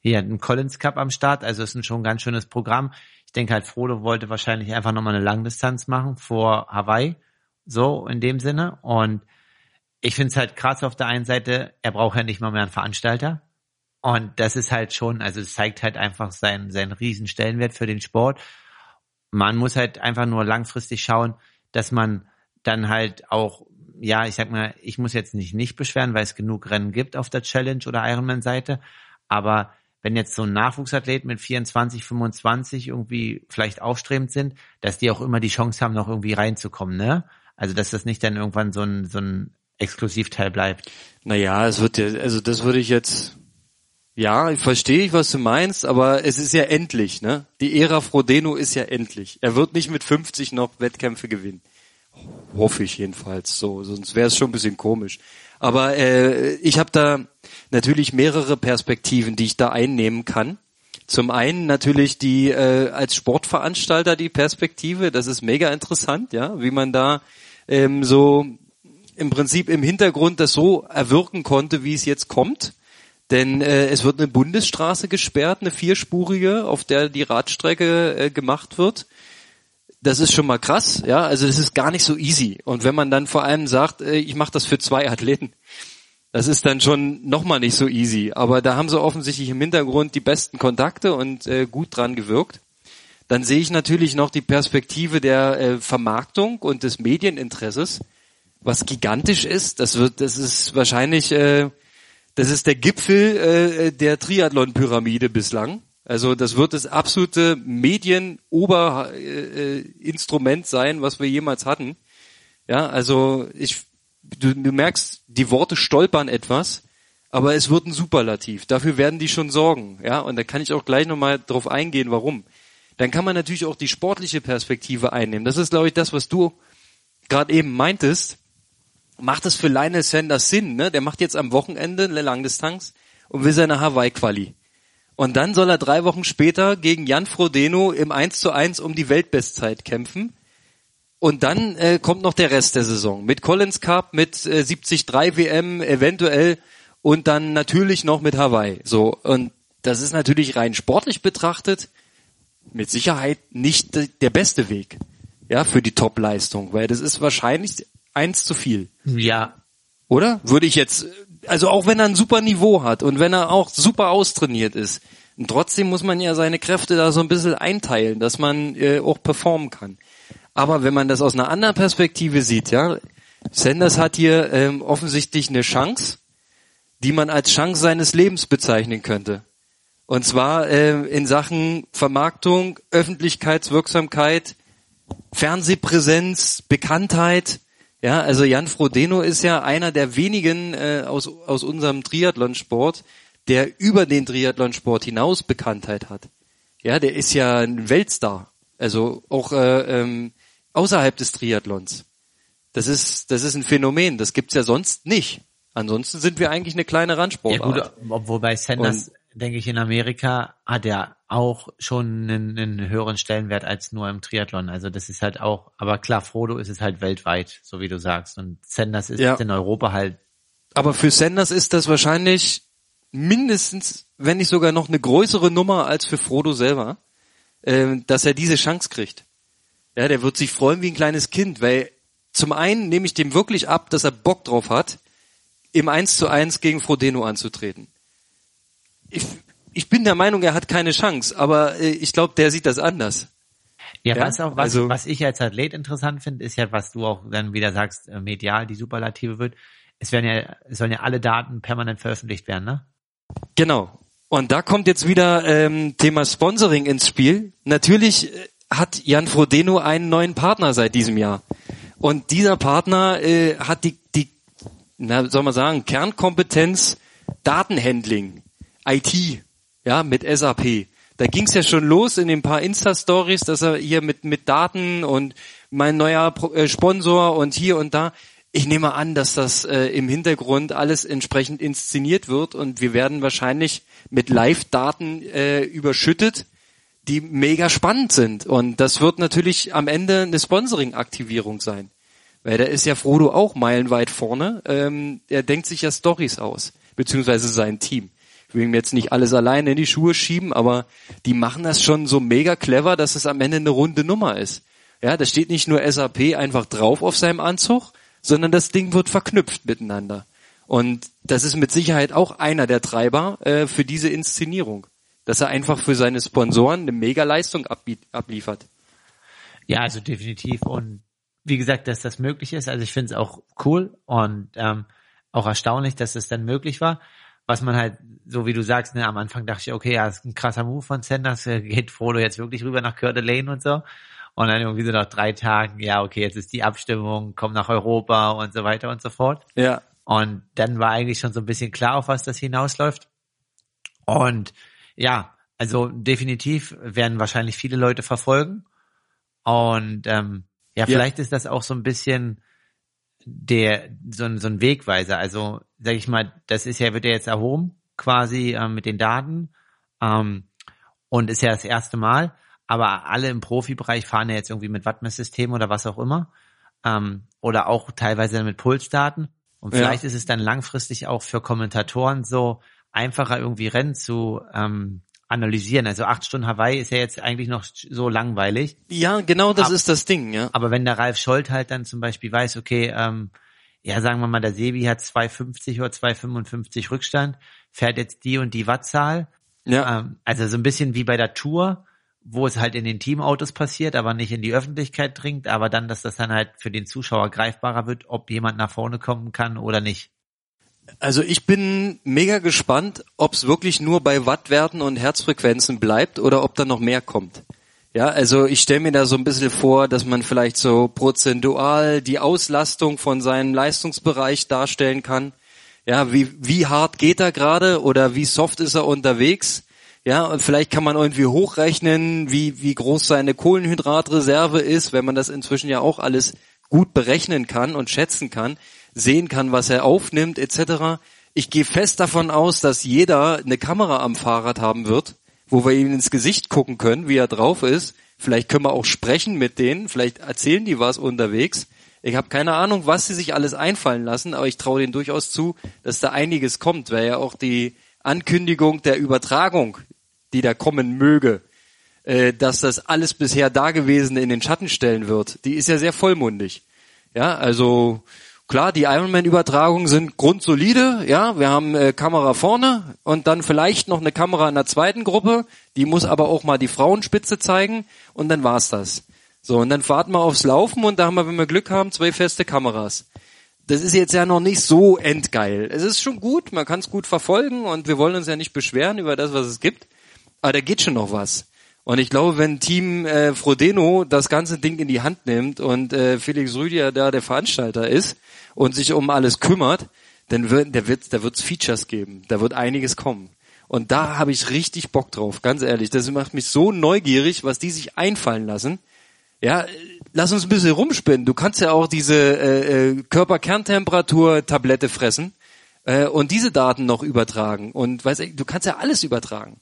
hier ein Collins Cup am Start. Also ist ein schon ganz schönes Programm. Ich denke halt, Frodo wollte wahrscheinlich einfach nochmal eine Langdistanz machen vor Hawaii. So in dem Sinne. Und ich finde es halt krass auf der einen Seite, er braucht ja nicht mal mehr einen Veranstalter. Und das ist halt schon, also es zeigt halt einfach seinen, seinen riesen Stellenwert für den Sport. Man muss halt einfach nur langfristig schauen, dass man dann halt auch, ja, ich sag mal, ich muss jetzt nicht nicht beschweren, weil es genug Rennen gibt auf der Challenge oder Ironman-Seite. Aber wenn jetzt so ein Nachwuchsathlet mit 24, 25 irgendwie vielleicht aufstrebend sind, dass die auch immer die Chance haben, noch irgendwie reinzukommen, ne? Also, dass das nicht dann irgendwann so ein, so ein Exklusivteil bleibt. Naja, es wird ja, also das würde ich jetzt, ja, ich verstehe was du meinst, aber es ist ja endlich, ne? Die Ära Frodeno ist ja endlich. Er wird nicht mit 50 noch Wettkämpfe gewinnen. Hoffe ich jedenfalls so, sonst wäre es schon ein bisschen komisch. Aber äh, ich habe da natürlich mehrere Perspektiven, die ich da einnehmen kann. Zum einen natürlich die äh, als Sportveranstalter die Perspektive, das ist mega interessant, ja, wie man da ähm, so im Prinzip im Hintergrund das so erwirken konnte, wie es jetzt kommt. Denn äh, es wird eine Bundesstraße gesperrt, eine vierspurige, auf der die Radstrecke äh, gemacht wird. Das ist schon mal krass, ja. Also das ist gar nicht so easy. Und wenn man dann vor allem sagt, äh, ich mache das für zwei Athleten, das ist dann schon nochmal nicht so easy. Aber da haben sie offensichtlich im Hintergrund die besten Kontakte und äh, gut dran gewirkt. Dann sehe ich natürlich noch die Perspektive der äh, Vermarktung und des Medieninteresses, was gigantisch ist. Das wird, das ist wahrscheinlich, das ist der Gipfel der Triathlon-Pyramide bislang. Also das wird das absolute Medien-Oberinstrument sein, was wir jemals hatten. Ja, also ich, du, du merkst, die Worte stolpern etwas, aber es wird ein Superlativ. Dafür werden die schon sorgen. Ja, und da kann ich auch gleich nochmal drauf eingehen, warum. Dann kann man natürlich auch die sportliche Perspektive einnehmen. Das ist, glaube ich, das, was du gerade eben meintest. Macht es für Lionel Sanders Sinn, ne? Der macht jetzt am Wochenende eine Langdistanz und will seine Hawaii-Quali. Und dann soll er drei Wochen später gegen Jan Frodeno im 1 zu 1 um die Weltbestzeit kämpfen. Und dann äh, kommt noch der Rest der Saison mit Collins Cup, mit äh, 73 WM eventuell und dann natürlich noch mit Hawaii. So und das ist natürlich rein sportlich betrachtet mit Sicherheit nicht der beste Weg, ja, für die Top-Leistung, weil das ist wahrscheinlich eins zu viel, Ja, oder? Würde ich jetzt also auch wenn er ein super Niveau hat und wenn er auch super austrainiert ist, trotzdem muss man ja seine Kräfte da so ein bisschen einteilen, dass man äh, auch performen kann. Aber wenn man das aus einer anderen Perspektive sieht, ja, Sanders hat hier ähm, offensichtlich eine Chance, die man als Chance seines Lebens bezeichnen könnte. Und zwar äh, in Sachen Vermarktung, Öffentlichkeitswirksamkeit, Fernsehpräsenz, Bekanntheit. Ja, also Jan Frodeno ist ja einer der wenigen äh, aus, aus unserem Triathlonsport, der über den Triathlonsport hinaus Bekanntheit hat. Ja, der ist ja ein Weltstar. Also auch äh, ähm, außerhalb des Triathlons. Das ist, das ist ein Phänomen. Das gibt's ja sonst nicht. Ansonsten sind wir eigentlich eine kleine Randsportart. Ja gut, obwohl bei Sanders, Und, denke ich, in Amerika hat er auch schon einen, einen, höheren Stellenwert als nur im Triathlon. Also das ist halt auch, aber klar, Frodo ist es halt weltweit, so wie du sagst. Und Sanders ist ja. in Europa halt. Aber für Sanders ist das wahrscheinlich mindestens, wenn nicht sogar noch eine größere Nummer als für Frodo selber, äh, dass er diese Chance kriegt. Ja, der wird sich freuen wie ein kleines Kind, weil zum einen nehme ich dem wirklich ab, dass er Bock drauf hat, im 1 zu 1 gegen Frodeno anzutreten. Ich, ich bin der Meinung, er hat keine Chance, aber äh, ich glaube, der sieht das anders. Ja, ja? was auch, was, also, was ich als Athlet interessant finde, ist ja, was du auch dann wieder sagst, äh, medial die Superlative wird. Es werden ja, es sollen ja alle Daten permanent veröffentlicht werden, ne? Genau. Und da kommt jetzt wieder ähm, Thema Sponsoring ins Spiel. Natürlich äh, hat Jan Frodeno einen neuen Partner seit diesem Jahr. Und dieser Partner äh, hat die, die, na, soll man sagen, Kernkompetenz Datenhandling, IT, ja, mit SAP. Da ging's ja schon los in den paar Insta-Stories, dass er hier mit, mit Daten und mein neuer äh, Sponsor und hier und da. Ich nehme an, dass das äh, im Hintergrund alles entsprechend inszeniert wird und wir werden wahrscheinlich mit Live-Daten äh, überschüttet, die mega spannend sind. Und das wird natürlich am Ende eine Sponsoring-Aktivierung sein. Weil da ist ja Frodo auch meilenweit vorne. Ähm, er denkt sich ja Stories aus, beziehungsweise sein Team. Ich will ihm jetzt nicht alles alleine in die Schuhe schieben, aber die machen das schon so mega clever, dass es am Ende eine runde Nummer ist. Ja, da steht nicht nur SAP einfach drauf auf seinem Anzug, sondern das Ding wird verknüpft miteinander. Und das ist mit Sicherheit auch einer der Treiber äh, für diese Inszenierung, dass er einfach für seine Sponsoren eine Mega-Leistung abliefert. Ja, also definitiv. Und wie gesagt, dass das möglich ist. Also ich finde es auch cool und ähm, auch erstaunlich, dass es dann möglich war. Was man halt, so wie du sagst, ne, am Anfang dachte ich, okay, ja, ist ein krasser Move von Sanders, geht Frodo jetzt wirklich rüber nach Coeur Lane und so. Und dann irgendwie so nach drei Tagen, ja, okay, jetzt ist die Abstimmung, komm nach Europa und so weiter und so fort. Ja. Und dann war eigentlich schon so ein bisschen klar, auf was das hinausläuft. Und ja, also definitiv werden wahrscheinlich viele Leute verfolgen. Und ähm, ja, vielleicht ja. ist das auch so ein bisschen der so ein, so ein Wegweiser. Also sag ich mal, das ist ja wird ja jetzt erhoben quasi ähm, mit den Daten ähm, und ist ja das erste Mal aber alle im Profibereich fahren ja jetzt irgendwie mit Wattmesssystem oder was auch immer. Ähm, oder auch teilweise mit Pulsdaten. Und vielleicht ja. ist es dann langfristig auch für Kommentatoren so einfacher, irgendwie Rennen zu ähm, analysieren. Also acht Stunden Hawaii ist ja jetzt eigentlich noch so langweilig. Ja, genau das aber, ist das Ding, ja. Aber wenn der Ralf Scholz halt dann zum Beispiel weiß, okay, ähm, ja, sagen wir mal, der Sebi hat 2,50 oder 2,55 Rückstand, fährt jetzt die und die Wattzahl. Ja. Ähm, also so ein bisschen wie bei der Tour wo es halt in den Teamautos passiert, aber nicht in die Öffentlichkeit dringt, aber dann, dass das dann halt für den Zuschauer greifbarer wird, ob jemand nach vorne kommen kann oder nicht. Also ich bin mega gespannt, ob es wirklich nur bei Wattwerten und Herzfrequenzen bleibt oder ob da noch mehr kommt. Ja, also ich stelle mir da so ein bisschen vor, dass man vielleicht so prozentual die Auslastung von seinem Leistungsbereich darstellen kann. Ja, wie, wie hart geht er gerade oder wie soft ist er unterwegs? Ja, und vielleicht kann man irgendwie hochrechnen, wie, wie groß seine Kohlenhydratreserve ist, wenn man das inzwischen ja auch alles gut berechnen kann und schätzen kann, sehen kann, was er aufnimmt, etc. Ich gehe fest davon aus, dass jeder eine Kamera am Fahrrad haben wird, wo wir ihm ins Gesicht gucken können, wie er drauf ist. Vielleicht können wir auch sprechen mit denen, vielleicht erzählen die was unterwegs. Ich habe keine Ahnung, was sie sich alles einfallen lassen, aber ich traue denen durchaus zu, dass da einiges kommt, weil ja auch die Ankündigung der Übertragung, die da kommen möge, äh, dass das alles bisher Dagewesene in den Schatten stellen wird, die ist ja sehr vollmundig. Ja, also klar, die Ironman-Übertragungen sind grundsolide, ja, wir haben äh, Kamera vorne und dann vielleicht noch eine Kamera in der zweiten Gruppe, die muss aber auch mal die Frauenspitze zeigen und dann war's das. So, und dann warten wir aufs Laufen und da haben wir, wenn wir Glück haben, zwei feste Kameras. Das ist jetzt ja noch nicht so endgeil. Es ist schon gut, man kann es gut verfolgen und wir wollen uns ja nicht beschweren über das, was es gibt, aber da geht schon noch was. Und ich glaube, wenn Team äh, Frodeno das ganze Ding in die Hand nimmt und äh, Felix Rüdiger da der Veranstalter ist und sich um alles kümmert, dann wird der wird da wird's Features geben, da wird einiges kommen. Und da habe ich richtig Bock drauf, ganz ehrlich. Das macht mich so neugierig, was die sich einfallen lassen. Ja, lass uns ein bisschen rumspinnen. Du kannst ja auch diese äh, äh, Körperkerntemperatur-Tablette fressen äh, und diese Daten noch übertragen. Und weiß ich, du kannst ja alles übertragen.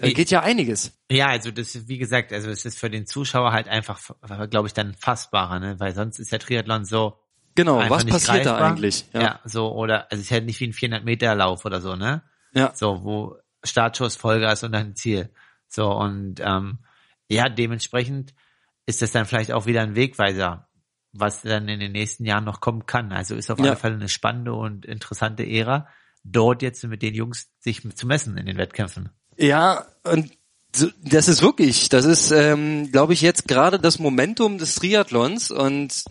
Da geht ja einiges. Ja, also das ist, wie gesagt, also es ist für den Zuschauer halt einfach, glaube ich, dann fassbarer, ne? weil sonst ist der Triathlon so. Genau, was passiert greifbar. da eigentlich? Ja. ja, so, oder, also es ist halt nicht wie ein 400 Meter Lauf oder so, ne? Ja. So, wo Startschuss, Vollgas und dann Ziel. So, und, ähm, ja, dementsprechend ist das dann vielleicht auch wieder ein Wegweiser, was dann in den nächsten Jahren noch kommen kann. Also ist auf ja. alle Fälle eine spannende und interessante Ära, dort jetzt mit den Jungs sich zu messen in den Wettkämpfen. Ja, und das ist wirklich, das ist, ähm, glaube ich, jetzt gerade das Momentum des Triathlons und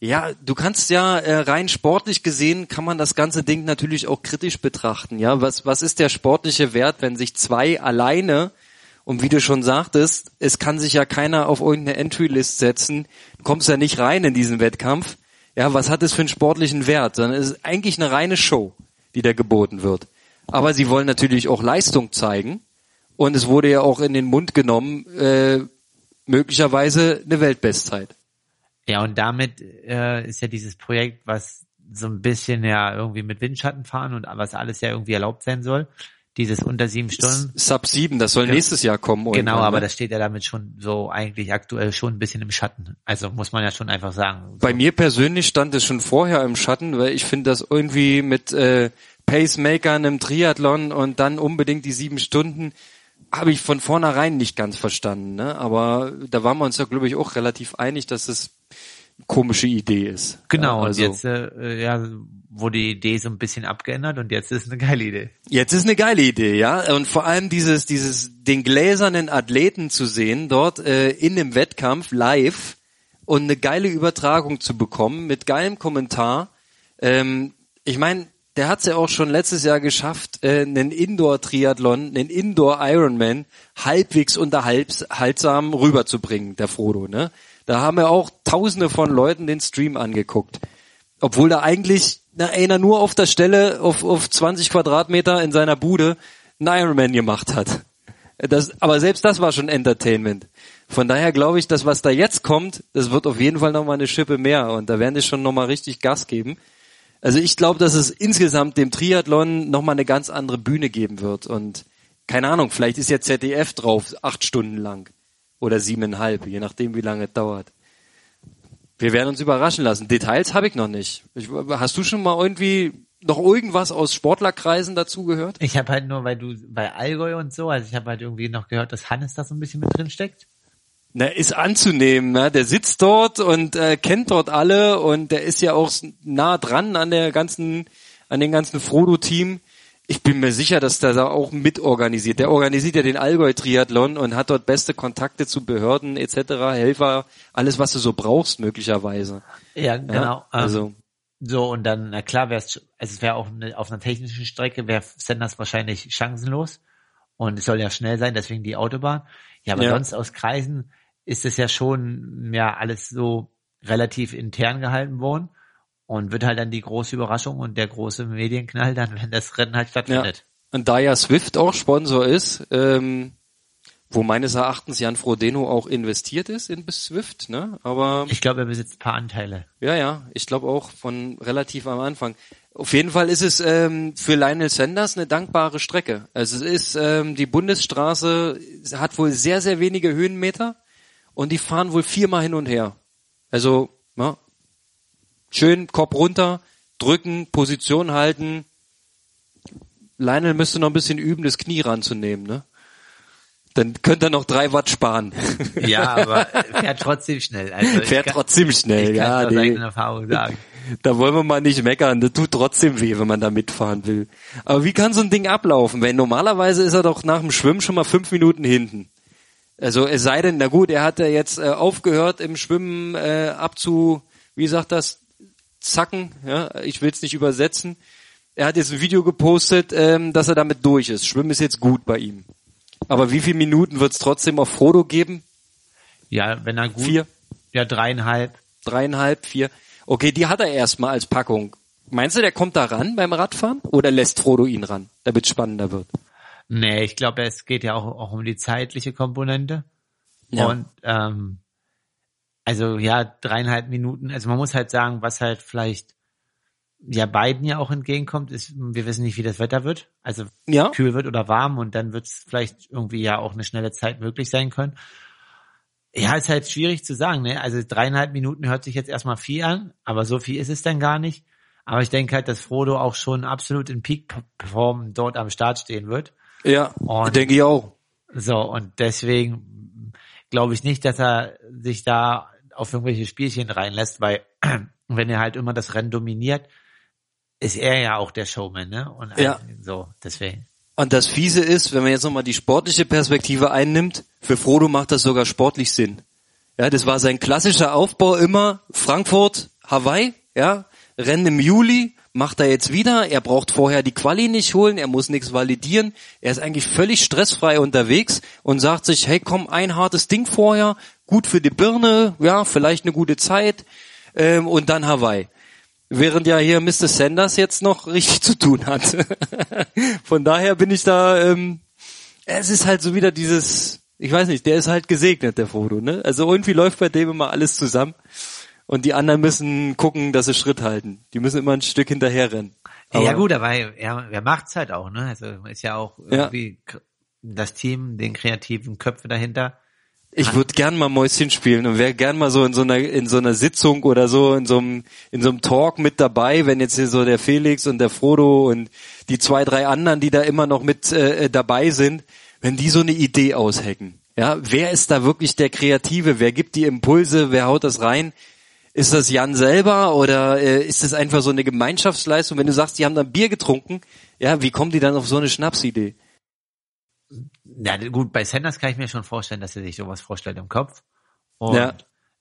ja, du kannst ja äh, rein sportlich gesehen kann man das ganze Ding natürlich auch kritisch betrachten. Ja, was was ist der sportliche Wert, wenn sich zwei alleine und wie du schon sagtest, es kann sich ja keiner auf irgendeine Entry-List setzen, du kommst ja nicht rein in diesen Wettkampf. Ja, was hat es für einen sportlichen Wert? Ist es eigentlich eine reine Show, die da geboten wird. Aber sie wollen natürlich auch Leistung zeigen. Und es wurde ja auch in den Mund genommen, äh, möglicherweise eine Weltbestzeit. Ja, und damit äh, ist ja dieses Projekt, was so ein bisschen ja irgendwie mit Windschatten fahren und was alles ja irgendwie erlaubt sein soll. Dieses unter sieben Stunden. Sub sieben, das soll ja. nächstes Jahr kommen. Genau, aber ne? das steht ja damit schon so eigentlich aktuell schon ein bisschen im Schatten. Also muss man ja schon einfach sagen. Bei mir persönlich stand es schon vorher im Schatten, weil ich finde das irgendwie mit äh, Pacemakern im Triathlon und dann unbedingt die sieben Stunden habe ich von vornherein nicht ganz verstanden. Ne? Aber da waren wir uns ja, glaube ich, auch relativ einig, dass das eine komische Idee ist. Genau, ja, also, und jetzt äh, ja, wurde die Idee so ein bisschen abgeändert und jetzt ist eine geile Idee. Jetzt ist eine geile Idee, ja. Und vor allem dieses, dieses, den gläsernen Athleten zu sehen, dort äh, in dem Wettkampf live und eine geile Übertragung zu bekommen mit geilem Kommentar. Ähm, ich meine, der hat es ja auch schon letztes Jahr geschafft, äh, einen Indoor-Triathlon, einen Indoor-Ironman halbwegs unterhaltsam rüberzubringen, der Frodo. Ne? Da haben ja auch tausende von Leuten den Stream angeguckt. Obwohl da eigentlich na, einer nur auf der Stelle auf, auf 20 Quadratmeter in seiner Bude einen Ironman gemacht hat. Das, aber selbst das war schon Entertainment. Von daher glaube ich, dass was da jetzt kommt, das wird auf jeden Fall nochmal eine Schippe mehr und da werden die schon nochmal richtig Gas geben. Also ich glaube, dass es insgesamt dem Triathlon nochmal eine ganz andere Bühne geben wird. Und keine Ahnung, vielleicht ist ja ZDF drauf, acht Stunden lang. Oder siebeneinhalb, je nachdem, wie lange es dauert. Wir werden uns überraschen lassen. Details habe ich noch nicht. Ich, hast du schon mal irgendwie noch irgendwas aus Sportlerkreisen dazu gehört? Ich habe halt nur, weil du bei Allgäu und so, also ich habe halt irgendwie noch gehört, dass Hannes da so ein bisschen mit drin steckt. Na, ist anzunehmen, ne? Der sitzt dort und äh, kennt dort alle und der ist ja auch nah dran an der ganzen, an den ganzen Frodo-Team. Ich bin mir sicher, dass der da auch mitorganisiert. Der organisiert ja den Allgäu-Triathlon und hat dort beste Kontakte zu Behörden etc., Helfer, alles, was du so brauchst möglicherweise. Ja, genau. Ja, also ähm, so und dann, na klar, wäre es, also es wäre auch eine, auf einer technischen Strecke wäre Senders wahrscheinlich chancenlos und es soll ja schnell sein, deswegen die Autobahn. Ja, aber ja. sonst aus Kreisen ist es ja schon ja alles so relativ intern gehalten worden und wird halt dann die große Überraschung und der große Medienknall dann, wenn das Rennen halt stattfindet. Ja. Und da ja Swift auch Sponsor ist, ähm, wo meines Erachtens Jan Frodeno auch investiert ist in Swift, ne? Aber ich glaube, er besitzt ein paar Anteile. Ja, ja, ich glaube auch von relativ am Anfang. Auf jeden Fall ist es ähm, für Lionel Sanders eine dankbare Strecke. Also es ist ähm, die Bundesstraße hat wohl sehr sehr wenige Höhenmeter und die fahren wohl viermal hin und her. Also, ja, schön Kopf runter, drücken, Position halten. Lionel müsste noch ein bisschen üben, das Knie ranzunehmen, ne? Dann könnte er noch drei Watt sparen. [LAUGHS] Ja, aber fährt trotzdem schnell. Also fährt kann, trotzdem schnell, ich ja. Kann aus eigenen Erfahrung sagen. [LAUGHS] Da wollen wir mal nicht meckern. Das tut trotzdem weh, wenn man da mitfahren will. Aber wie kann so ein Ding ablaufen? Weil normalerweise ist er doch nach dem Schwimmen schon mal fünf Minuten hinten. Also es sei denn, na gut, er hat ja jetzt äh, aufgehört im Schwimmen äh, abzu, wie sagt das, zacken. Ja, ich will es nicht übersetzen. Er hat jetzt ein Video gepostet, ähm, dass er damit durch ist. Schwimmen ist jetzt gut bei ihm. Aber wie viele Minuten wird es trotzdem auf Frodo geben? Ja, wenn er gut. Vier? Ja, dreieinhalb. Dreieinhalb, vier. Okay, die hat er erstmal als Packung. Meinst du, der kommt da ran beim Radfahren? Oder lässt Frodo ihn ran, damit es spannender wird? Nee, ich glaube, es geht ja auch, auch um die zeitliche Komponente. Ja. Und ähm, also ja, dreieinhalb Minuten. Also man muss halt sagen, was halt vielleicht ja beiden ja auch entgegenkommt, ist, wir wissen nicht, wie das Wetter wird. Also Ja. kühl wird oder warm und dann wird es vielleicht irgendwie ja auch eine schnelle Zeit möglich sein können. Ja, ist halt schwierig zu sagen, ne? Also dreieinhalb Minuten hört sich jetzt erstmal viel an, aber so viel ist es dann gar nicht. Aber ich denke halt, dass Frodo auch schon absolut in Peak-Form dort am Start stehen wird. Ja, Und- denke ich auch. So, und deswegen glaube ich nicht, dass er sich da auf irgendwelche Spielchen reinlässt, weil [CLEARS THROAT] wenn er halt immer das Rennen dominiert, ist er ja auch der Showman, ne? Und Ja. so, deswegen. Und das Fiese ist, wenn man jetzt nochmal die sportliche Perspektive einnimmt, für Frodo macht das sogar sportlich Sinn. Ja, das war sein klassischer Aufbau immer. Frankfurt, Hawaii, ja, Rennen im Juli, macht er jetzt wieder. Er braucht vorher die Quali nicht holen, er muss nichts validieren. Er ist eigentlich völlig stressfrei unterwegs und sagt sich, hey komm, ein hartes Ding vorher, gut für die Birne, ja, vielleicht eine gute Zeit ähm, und dann Hawaii. Während ja hier Mr. Sanders jetzt noch [LAUGHS] richtig zu tun hat. [LAUGHS] Von daher bin ich da, ähm, es ist halt so wieder dieses, ich weiß nicht, der ist halt gesegnet, der Frodo, ne? Also irgendwie läuft bei dem immer alles zusammen. Und die anderen müssen gucken, dass sie Schritt halten. Die müssen immer ein Stück hinterher rennen. ja Aber- gut, aber er, er macht's halt auch, ne? Also ist ja auch Ja. irgendwie k- das Team, den kreativen Köpfe dahinter. Ich würde gern mal Mäuschen spielen und wäre gern mal so in so einer in so einer Sitzung oder so in so einem in so einem Talk mit dabei, wenn jetzt hier so der Felix und der Frodo und die zwei drei anderen, die da immer noch mit äh, dabei sind, wenn die so eine Idee aushacken. Ja, wer ist da wirklich der Kreative? Wer gibt die Impulse? Wer haut das rein? Ist das Jan selber oder äh, ist das einfach so eine Gemeinschaftsleistung? Wenn du sagst, die haben dann Bier getrunken, ja, wie kommen die dann auf so eine Schnapsidee? Ja, gut, bei Sanders kann ich mir schon vorstellen, dass er sich sowas vorstellt im Kopf. Und Ja.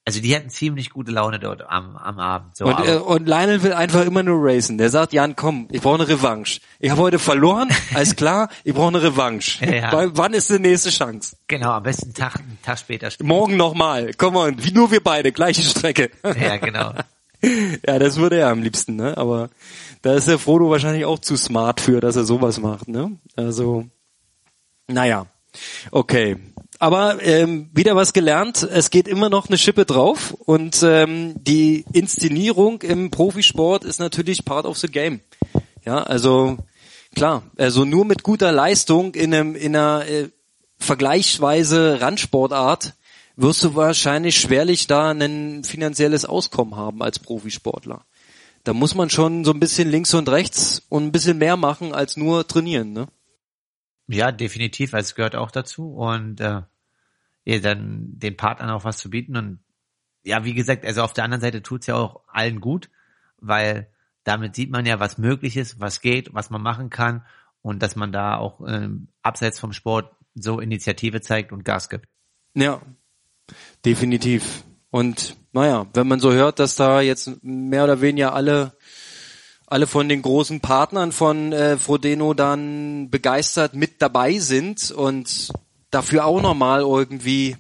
Also die hatten ziemlich gute Laune dort am, am Abend. So, Und, äh, und Lionel will einfach immer nur racen. Der sagt, Jan, komm, ich brauche eine Revanche. Ich habe heute verloren, [LAUGHS] alles klar, ich brauche eine Revanche. [LAUGHS] Ja. Weil, wann ist die nächste Chance? Genau, am besten einen Tag, einen Tag später. spielen. Morgen nochmal. Komm on, wie nur wir beide, gleiche Strecke. [LAUGHS] Ja, genau. ja, das würde er am liebsten, ne? Aber da ist der Frodo wahrscheinlich auch zu smart für, dass er sowas macht, ne? Also, naja. Okay. Aber ähm, wieder was gelernt. Es geht immer noch eine Schippe drauf und ähm, die Inszenierung im Profisport ist natürlich part of the game. Ja, also klar, also nur mit guter Leistung in einem in einer äh, vergleichsweise Randsportart wirst du wahrscheinlich schwerlich da ein finanzielles Auskommen haben als Profisportler. Da muss man schon so ein bisschen links und rechts und ein bisschen mehr machen als nur trainieren, ne? Ja, definitiv, also es gehört auch dazu und äh, ja, dann den Partnern auch was zu bieten und ja, wie gesagt, also auf der anderen Seite tut's ja auch allen gut, weil damit sieht man ja, was möglich ist, was geht, was man machen kann und dass man da auch ähm, abseits vom Sport so Initiative zeigt und Gas gibt. Ja, definitiv. Und naja, wenn man so hört, dass da jetzt mehr oder weniger alle alle von den großen Partnern von äh, Frodeno dann begeistert mit dabei sind und dafür auch nochmal irgendwie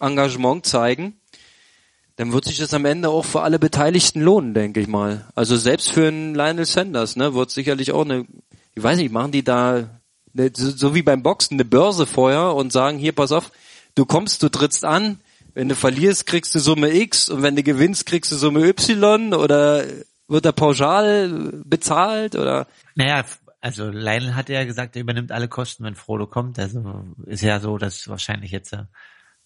Engagement zeigen, dann wird sich das am Ende auch für alle Beteiligten lohnen, denke ich mal. Also selbst für einen Lionel Sanders, ne, wird sicherlich auch eine, ich weiß nicht, machen die da eine, so, so wie beim Boxen eine Börse vorher und sagen, hier, pass auf, du kommst, du trittst an, wenn du verlierst, kriegst du Summe X und wenn du gewinnst, kriegst du Summe Y oder wird er pauschal bezahlt oder? Naja, also Lionel hat ja gesagt, er übernimmt alle Kosten, wenn Frodo kommt. Also ist ja so, dass wahrscheinlich jetzt äh,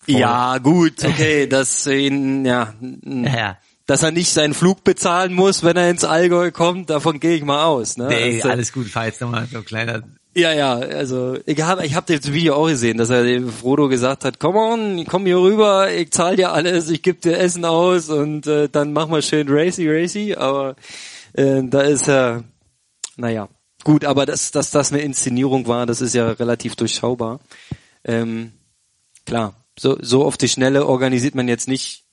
Ja, gut, [LAUGHS] okay, dass ihn, ja, ja, dass er nicht seinen Flug bezahlen muss, wenn er ins Allgäu kommt, davon gehe ich mal aus. Ne? nee, Also, alles gut, jetzt nochmal so ein kleiner Ja, ja, also ich habe ich hab das Video auch gesehen, dass er dem Frodo gesagt hat, komm on, komm hier rüber, ich zahl dir alles, ich geb dir Essen aus und äh, dann mach mal schön racy racy, aber äh, da ist er, naja, gut, aber dass, dass das eine Inszenierung war, das ist ja relativ durchschaubar. Ähm, klar, so, so auf die Schnelle organisiert man jetzt nicht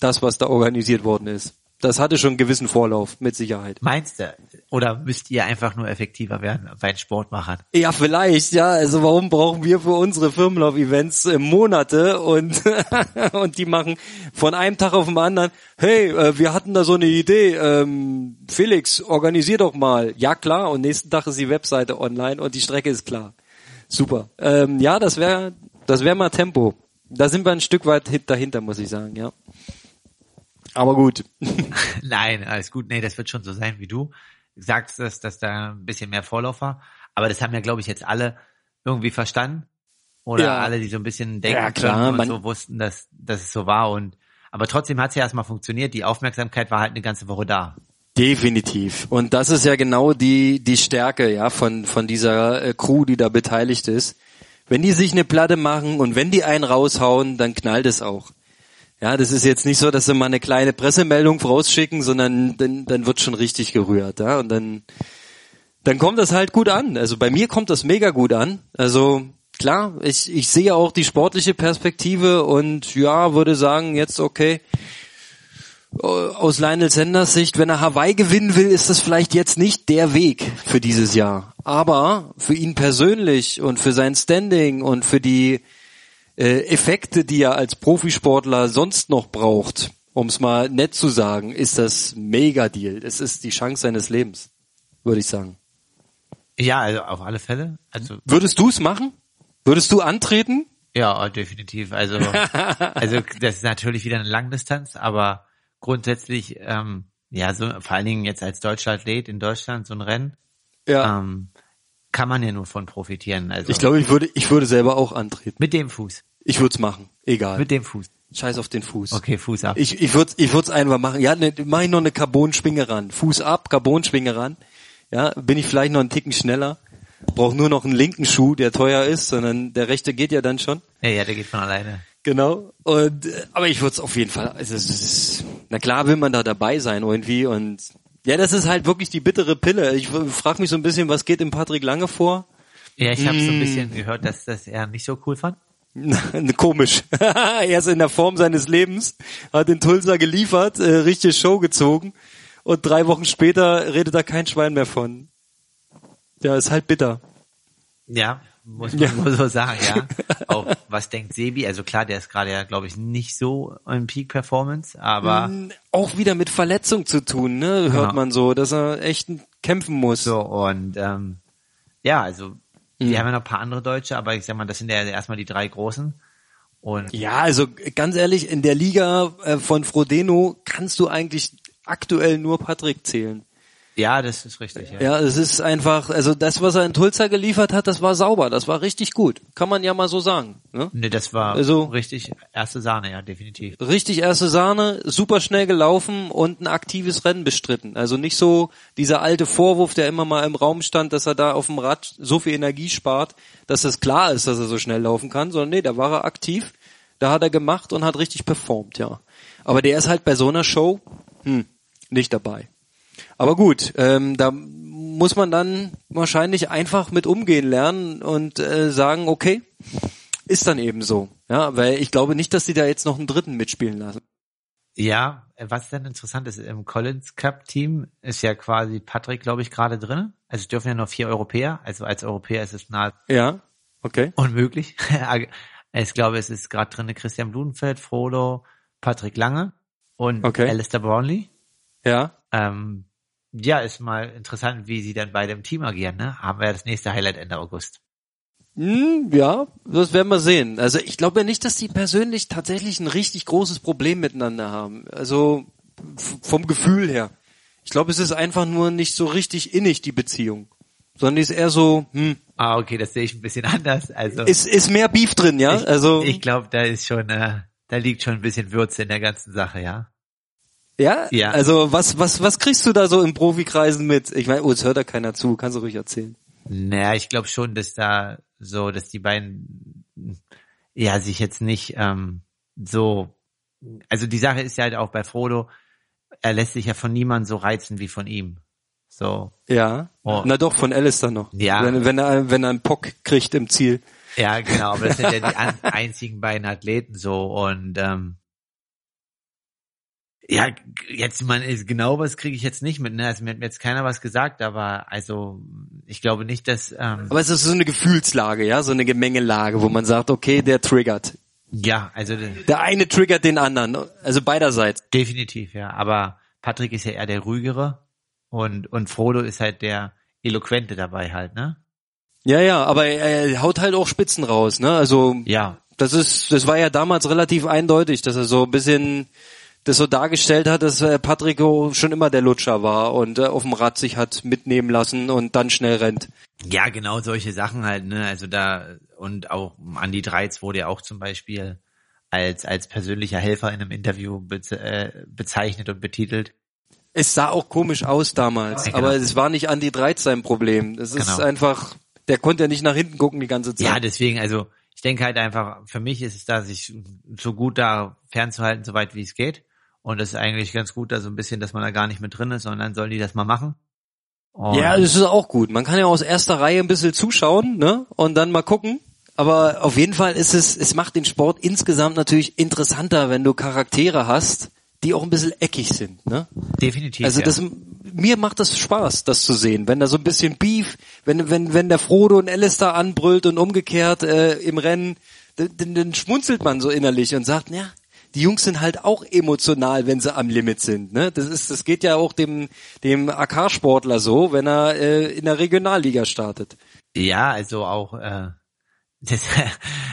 das, was da organisiert worden ist das hatte schon einen gewissen Vorlauf, mit Sicherheit. Meinst du? Oder müsst ihr einfach nur effektiver werden bei den Sportmachern? Ja, vielleicht, ja. Also warum brauchen wir für unsere Firmenlauf-Events äh, Monate und, [LAUGHS] und die machen von einem Tag auf den anderen, hey, äh, wir hatten da so eine Idee, ähm, Felix, organisier doch mal. Ja, klar. Und nächsten Tag ist die Webseite online und die Strecke ist klar. Super. Ähm, ja, das wäre das wäre mal Tempo. Da sind wir ein Stück weit dahinter, muss ich sagen, ja. Aber gut. [LAUGHS] Nein, alles gut. Nee, das wird schon so sein, wie du sagst, dass, dass da ein bisschen mehr Vorlauf war. Aber das haben ja, glaube ich, jetzt alle irgendwie verstanden. Oder ja. alle, die so ein bisschen denken ja, klar, und so wussten, dass, dass es so war. Und aber trotzdem hat es ja erstmal funktioniert. Die Aufmerksamkeit war halt eine ganze Woche da. Definitiv. Und das ist ja genau die, die Stärke, ja, von, von dieser äh, Crew, die da beteiligt ist. Wenn die sich eine Platte machen und wenn die einen raushauen, dann knallt es auch. Ja, das ist jetzt nicht so, dass sie mal eine kleine Pressemeldung rausschicken, sondern dann, dann wird schon richtig gerührt. Ja? Und dann, dann kommt das halt gut an. Also bei mir kommt das mega gut an. Also klar, ich, ich sehe auch die sportliche Perspektive und ja, würde sagen, jetzt okay. Aus Lionel Sanders Sicht, wenn er Hawaii gewinnen will, ist das vielleicht jetzt nicht der Weg für dieses Jahr. Aber für ihn persönlich und für sein Standing und für die äh, Effekte, die er als Profisportler sonst noch braucht, um es mal nett zu sagen, ist das Mega-Deal. Es ist die Chance seines Lebens, würde ich sagen. Ja, also auf alle Fälle. Also Würdest du es machen? Würdest du antreten? Ja, definitiv. Also, [LAUGHS] also das ist natürlich wieder eine Langdistanz, aber grundsätzlich, ähm, ja, so vor allen Dingen jetzt als deutscher Athlet in Deutschland so ein Rennen, ja. ähm, kann man ja nur von profitieren. Also ich glaube, ich würde, ich würde selber auch antreten. Mit dem Fuß. Ich würde es machen, egal. Mit dem Fuß. Scheiß auf den Fuß. Okay, Fuß ab. Ich, ich würde, ich würde es einfach machen. Ja, ne, mach ich noch eine Carbon-Schwinge ran. Fuß ab, Carbon-Schwinge ran. Ja, bin ich vielleicht noch einen Ticken schneller. Brauche nur noch einen linken Schuh, der teuer ist, sondern der rechte geht ja dann schon. Ja, ja, der geht von alleine. Genau. Und äh, aber ich würde es auf jeden Fall. Also ist, na klar will man da dabei sein irgendwie und ja, das ist halt wirklich die bittere Pille. Ich frage mich so ein bisschen, was geht im Patrick Lange vor? Ja, ich habe hm. so ein hm. bisschen gehört, dass das er nicht so cool fand. [LAUGHS] Komisch. [LAUGHS] er ist in der Form seines Lebens, hat den Tulsa geliefert, äh, richtige Show gezogen und drei Wochen später redet da kein Schwein mehr von. Ja, ist halt bitter. Ja, muss man ja. so sagen, ja. [LAUGHS] Auch was denkt Sebi? Also klar, der ist gerade ja, glaube ich, nicht so in Peak Performance, aber hm, auch wieder mit Verletzung zu tun, ne? Hört genau. man so, dass er echt kämpfen muss. So und ähm, ja, also mhm. wir haben ja noch ein paar andere Deutsche, aber ich sag mal, das sind ja erstmal die drei großen. Und ja, also ganz ehrlich, in der Liga äh, von Frodeno kannst du eigentlich aktuell nur Patrick zählen. Ja, das ist richtig. Ja. ja, es ist einfach, also das, was er in Tulsa geliefert hat, das war sauber, das war richtig gut. Kann man ja mal so sagen. Ne, nee, das war also, richtig erste Sahne, ja, definitiv. Richtig erste Sahne, super schnell gelaufen und ein aktives Rennen bestritten. Also nicht so dieser alte Vorwurf, der immer mal im Raum stand, dass er da auf dem Rad so viel Energie spart, dass es klar ist, dass er so schnell laufen kann, sondern nee, da war er aktiv, da hat er gemacht und hat richtig performt, ja. Aber der ist halt bei so einer Show, hm, nicht dabei. Aber gut, ähm, da muss man dann wahrscheinlich einfach mit umgehen lernen und äh, sagen, okay, ist dann eben so. Ja, weil ich glaube nicht, dass sie da jetzt noch einen dritten mitspielen lassen. Ja, was dann interessant ist, im Collins Cup Team ist ja quasi Patrick, glaube ich, gerade drin. Also es dürfen ja noch vier Europäer. Also als Europäer ist es nahe ja, okay. unmöglich. [LAUGHS] ich glaube, es ist gerade drin Christian Blumenfeld, Frodo, Patrick Lange und okay. Alistair Brownlee. Ja. Ähm, ja, ist mal interessant, wie sie dann bei dem Team agieren. Ne? Haben wir ja das nächste Highlight Ende August. Hm, ja, das werden wir sehen. Also ich glaube ja nicht, dass die persönlich tatsächlich ein richtig großes Problem miteinander haben. Also vom Gefühl her. Ich glaube, es ist einfach nur nicht so richtig innig, die Beziehung. Sondern die ist eher so, hm. Ah, okay, das sehe ich ein bisschen [LAUGHS] anders. Also ist, ist mehr Beef drin, ja? Ich, also ich glaube, da ist schon, äh, da liegt schon ein bisschen Würze in der ganzen Sache, ja. Ja? Ja. Also was, was, was kriegst du da so in Profikreisen mit? Ich meine, oh, es hört da keiner zu, kannst du ruhig erzählen. Naja, ich glaube schon, dass da so, dass die beiden ja sich jetzt nicht ähm, so, also die Sache ist ja halt auch bei Frodo, er lässt sich ja von niemandem so reizen wie von ihm. So. Ja. Oh. Na doch, von Alistair noch. Ja. Wenn, wenn er, wenn er einen Pock kriegt im Ziel. Ja, genau, aber das sind ja die [LAUGHS] einzigen beiden Athleten so und ähm, ja, jetzt man ist genau was kriege ich jetzt nicht mit, ne? Also mir hat mir jetzt keiner was gesagt, aber also ich glaube nicht, dass ähm, Aber es ist so eine Gefühlslage, ja, so eine Gemengelage, wo man sagt, okay, der triggert. ja, also Der eine triggert den anderen, also beiderseits. definitiv, ja. Aber Patrick ist ja eher der ruhigere und und Frodo ist halt der eloquente dabei halt, ne? Ja, ja, aber er, er haut halt auch Spitzen raus, ne? Also Ja, das ist, das war ja damals relativ eindeutig, dass er so ein bisschen das so dargestellt hat, dass äh, Patrick schon immer der Lutscher war und äh, auf dem Rad sich hat mitnehmen lassen und dann schnell rennt. Ja, genau solche Sachen halt, ne? Also da und auch Andy Dreiz wurde ja auch zum Beispiel als als persönlicher Helfer in einem Interview beze äh, bezeichnet und betitelt. Es sah auch komisch aus damals, Ja, genau. aber es war nicht Andy Dreiz sein Problem. Das ist Genau. einfach, der konnte ja nicht nach hinten gucken die ganze Zeit. Ja, deswegen, also ich denke halt einfach, für mich ist es da, sich so gut da fernzuhalten, so weit wie es geht. Und das ist eigentlich ganz gut, da so ein bisschen, dass man da gar nicht mit drin ist, sondern sollen die das mal machen. Und Ja, das ist auch gut. Man kann ja aus erster Reihe ein bisschen zuschauen, ne? Und dann mal gucken. Aber auf jeden Fall ist es, es macht den Sport insgesamt natürlich interessanter, wenn du Charaktere hast, die auch ein bisschen eckig sind, ne? definitiv. Also ja. das, mir macht das Spaß, das zu sehen, wenn da so ein bisschen Beef, wenn, wenn, wenn der Frodo und Alistair anbrüllt und umgekehrt äh, im Rennen, dann, dann schmunzelt man so innerlich und sagt, ja, die Jungs sind halt auch emotional, wenn sie am Limit sind. Ne? Das ist, das geht ja auch dem dem AK-Sportler so, wenn er äh, in der Regionalliga startet. Ja, also auch, äh, [LAUGHS] das,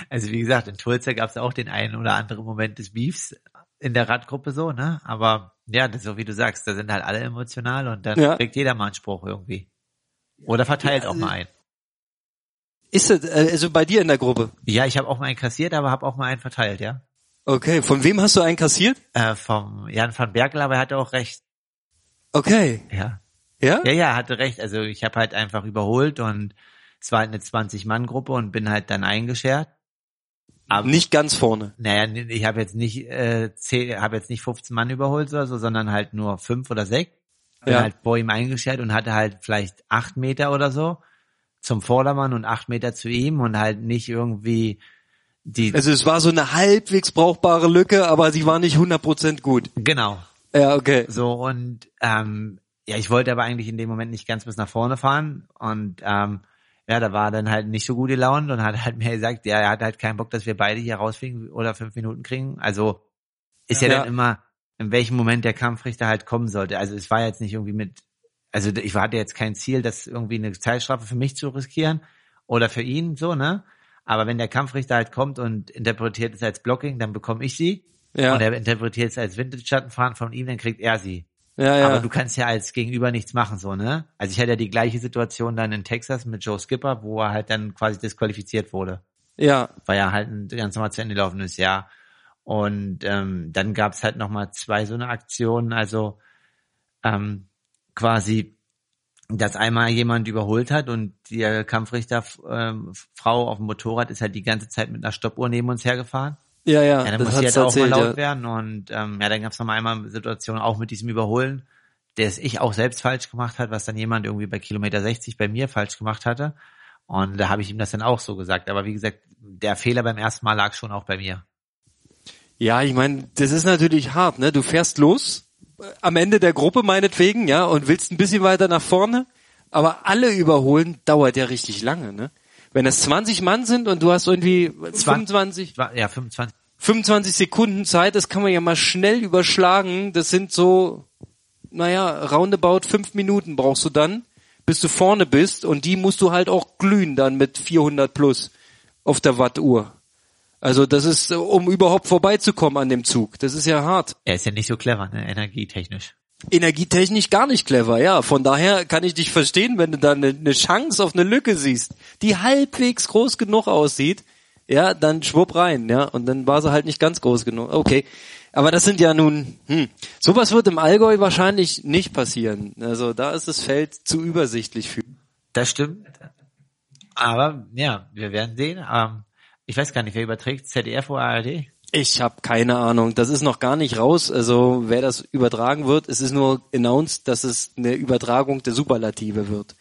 also wie gesagt, in Tulsa gab es auch den einen oder anderen Moment des Beefs in der Radgruppe so, ne? Aber ja, das ist so wie du sagst, da sind halt alle emotional und dann Ja. kriegt jeder mal einen Spruch irgendwie. Oder verteilt Ja, auch mal einen. Ist es äh, also bei dir in der Gruppe? Ja, ich habe auch mal einen kassiert, aber habe auch mal einen verteilt, ja. Okay, von wem hast du einen kassiert? Äh, vom Jan van Berkel, aber er hatte auch recht. Okay, Ja. ja? Ja, ja, er hatte recht. Also ich habe halt einfach überholt und es war halt eine 20-Mann-Gruppe und bin halt dann eingeschert. Aber Nicht ganz vorne. Naja, ich habe jetzt nicht äh, habe jetzt nicht 15 Mann überholt oder so, sondern halt nur fünf oder sechs. Bin Ja. halt vor ihm eingeschert und hatte halt vielleicht acht Meter oder so zum Vordermann und acht Meter zu ihm und halt nicht irgendwie die Also es war so eine halbwegs brauchbare Lücke, aber sie war nicht 100% gut. genau Ja, okay. so und ähm, ja, ich wollte aber eigentlich in dem Moment nicht ganz bis nach vorne fahren und ähm, ja, da war dann halt nicht so gut gelaunt und hat halt [LAUGHS] mir gesagt, ja, er hat halt keinen Bock, dass wir beide hier rausfliegen oder fünf Minuten kriegen. Also ist ja, Ja. dann immer, in welchem Moment der Kampfrichter halt kommen sollte. Also es war jetzt nicht irgendwie mit, also ich hatte jetzt kein Ziel, das irgendwie eine Zeitstrafe für mich zu riskieren oder für ihn so, ne? Aber wenn der Kampfrichter halt kommt und interpretiert es als Blocking, dann bekomme ich sie. Ja. Und er interpretiert es als Vintage-Schattenfahren von ihm, dann kriegt er sie. Ja, ja. Aber du kannst ja als Gegenüber nichts machen, so, ne? Also ich hatte ja die gleiche Situation dann in Texas mit Joe Skipper, wo er halt dann quasi disqualifiziert wurde, ja. weil er halt ein ganz normal zu Ende gelaufen ist, ja. Und ähm, dann gab's halt nochmal zwei so eine Aktionen, also ähm, quasi, dass einmal jemand überholt hat und die Kampfrichter ähm, Frau auf dem Motorrad ist halt die ganze Zeit mit einer Stoppuhr neben uns hergefahren. Ja, ja. Ja, dann das muss sie jetzt auch mal laut ja. werden und ähm, ja, dann gab es noch mal einmal eine Situation auch mit diesem Überholen, das ich auch selbst falsch gemacht hat, was dann jemand irgendwie bei Kilometer 60 bei mir falsch gemacht hatte. Und da habe ich ihm das dann auch so gesagt. Aber wie gesagt, der Fehler beim ersten Mal lag schon auch bei mir. Ja, ich meine, das ist natürlich hart, ne? Du fährst los, äh, am Ende der Gruppe meinetwegen, ja, und willst ein bisschen weiter nach vorne, aber alle überholen dauert ja richtig lange, ne? Wenn es 20 Mann sind und du hast irgendwie 25, War- Ja, 25. 25 Sekunden Zeit, das kann man ja mal schnell überschlagen. Das sind so, naja, roundabout fünf Minuten brauchst du dann, bis du vorne bist und die musst du halt auch glühen dann mit 400 plus auf der Wattuhr. Also das ist, äh, um überhaupt vorbeizukommen an dem Zug. Das ist ja hart. Er ist ja nicht so clever, ne? Energietechnisch. Energietechnisch gar nicht clever, ja. Von daher kann ich dich verstehen, wenn du da eine, eine Chance auf eine Lücke siehst, die halbwegs groß genug aussieht, ja, dann schwupp rein, ja. Und dann war sie halt nicht ganz groß genug. Okay. Aber das sind ja nun, hm, sowas wird im Allgäu wahrscheinlich nicht passieren. Also da ist das Feld zu übersichtlich für. Das stimmt. Aber ja, wir werden sehen. Ähm, ich weiß gar nicht, wer überträgt, ZDF oder ARD? Ich habe keine Ahnung. Das ist noch gar nicht raus. Also wer das übertragen wird, es ist nur announced, dass es eine Übertragung der Superlative wird.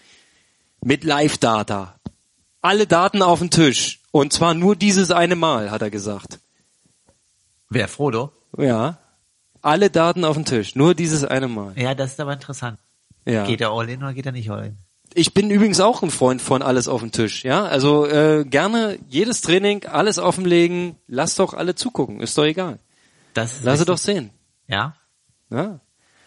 Mit Live-Data. Alle Daten auf den Tisch. Und zwar nur dieses eine Mal, hat er gesagt. Wer, Frodo? Ja. Alle Daten auf den Tisch. Nur dieses eine Mal. Ja, das ist aber interessant. Ja. Geht er all in oder geht er nicht all in? Ich bin übrigens auch ein Freund von alles auf den Tisch. Ja, also äh, gerne jedes Training, alles offenlegen. Lass doch alle zugucken. Ist doch egal. Das ist Lass sie doch sehen. Ja. Ja.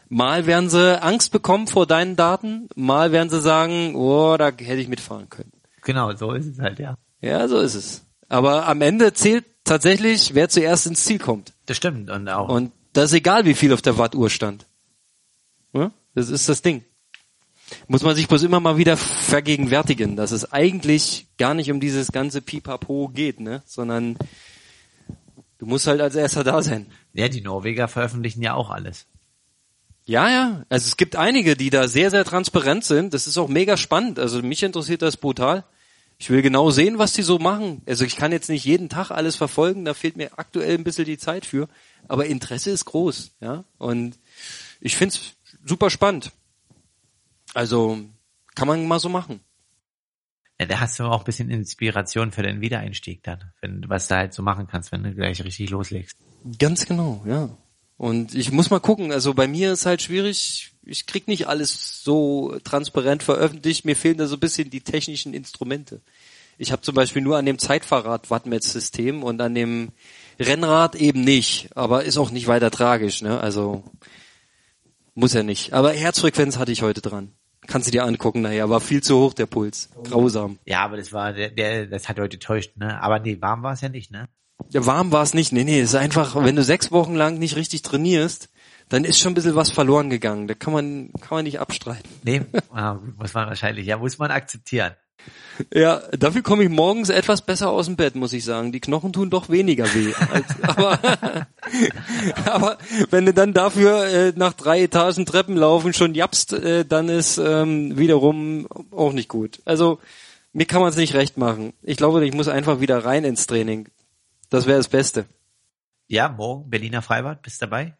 Mal werden sie Angst bekommen vor deinen Daten, mal werden sie sagen, oh, da hätte ich mitfahren können. Genau, so ist es halt, ja. Ja, so ist es. Aber am Ende zählt tatsächlich, wer zuerst ins Ziel kommt. Das stimmt. Und auch. Und das ist egal, wie viel auf der Wattuhr stand. Ja? Das ist das Ding. Muss man sich bloß immer mal wieder vergegenwärtigen, dass es eigentlich gar nicht um dieses ganze Pipapo geht, ne? Sondern du musst halt als erster da sein. ja, die Norweger veröffentlichen ja auch alles. Ja, ja. Also es gibt einige, die da sehr, sehr transparent sind. Das ist auch mega spannend. Also mich interessiert das brutal. Ich will genau sehen, was die so machen. Also ich kann jetzt nicht jeden Tag alles verfolgen. Da fehlt mir aktuell ein bisschen die Zeit für. Aber Interesse ist groß, ja. Und ich find's super spannend. Also kann man mal so machen. Ja, da hast du auch ein bisschen Inspiration für den Wiedereinstieg dann, wenn du was da halt so machen kannst, wenn du gleich richtig loslegst. Ganz genau, ja. Und ich muss mal gucken, also bei mir ist halt schwierig, ich krieg nicht alles so transparent veröffentlicht, mir fehlen da so ein bisschen die technischen Instrumente. Ich habe zum Beispiel nur an dem Zeitfahrrad Wattmess-System und an dem Rennrad eben nicht, aber ist auch nicht weiter tragisch, ne? Also muss ja nicht. Aber Herzfrequenz hatte ich heute dran. Kannst du dir angucken nachher, war viel zu hoch der Puls. Grausam. Ja, aber das war, der, der das hat heute täuscht, ne? Aber nee, warm war es ja nicht, ne? Ja, warm war es nicht. Nee, nee, es ist einfach, wenn du sechs Wochen lang nicht richtig trainierst, dann ist schon ein bisschen was verloren gegangen. Da kann man, kann man nicht abstreiten. Nee, [LAUGHS] ah, muss man wahrscheinlich, ja, muss man akzeptieren. Ja, dafür komme ich morgens etwas besser aus dem Bett, muss ich sagen. Die Knochen tun doch weniger weh. Als, [LAUGHS] aber, aber wenn du dann dafür äh, nach drei Etagen Treppen laufen schon japst, äh, dann ist ähm, wiederum auch nicht gut. Also mir kann man es nicht recht machen. Ich glaube, ich muss einfach wieder rein ins Training. Das wäre das Beste. Ja, morgen Berliner Freibad, bist dabei?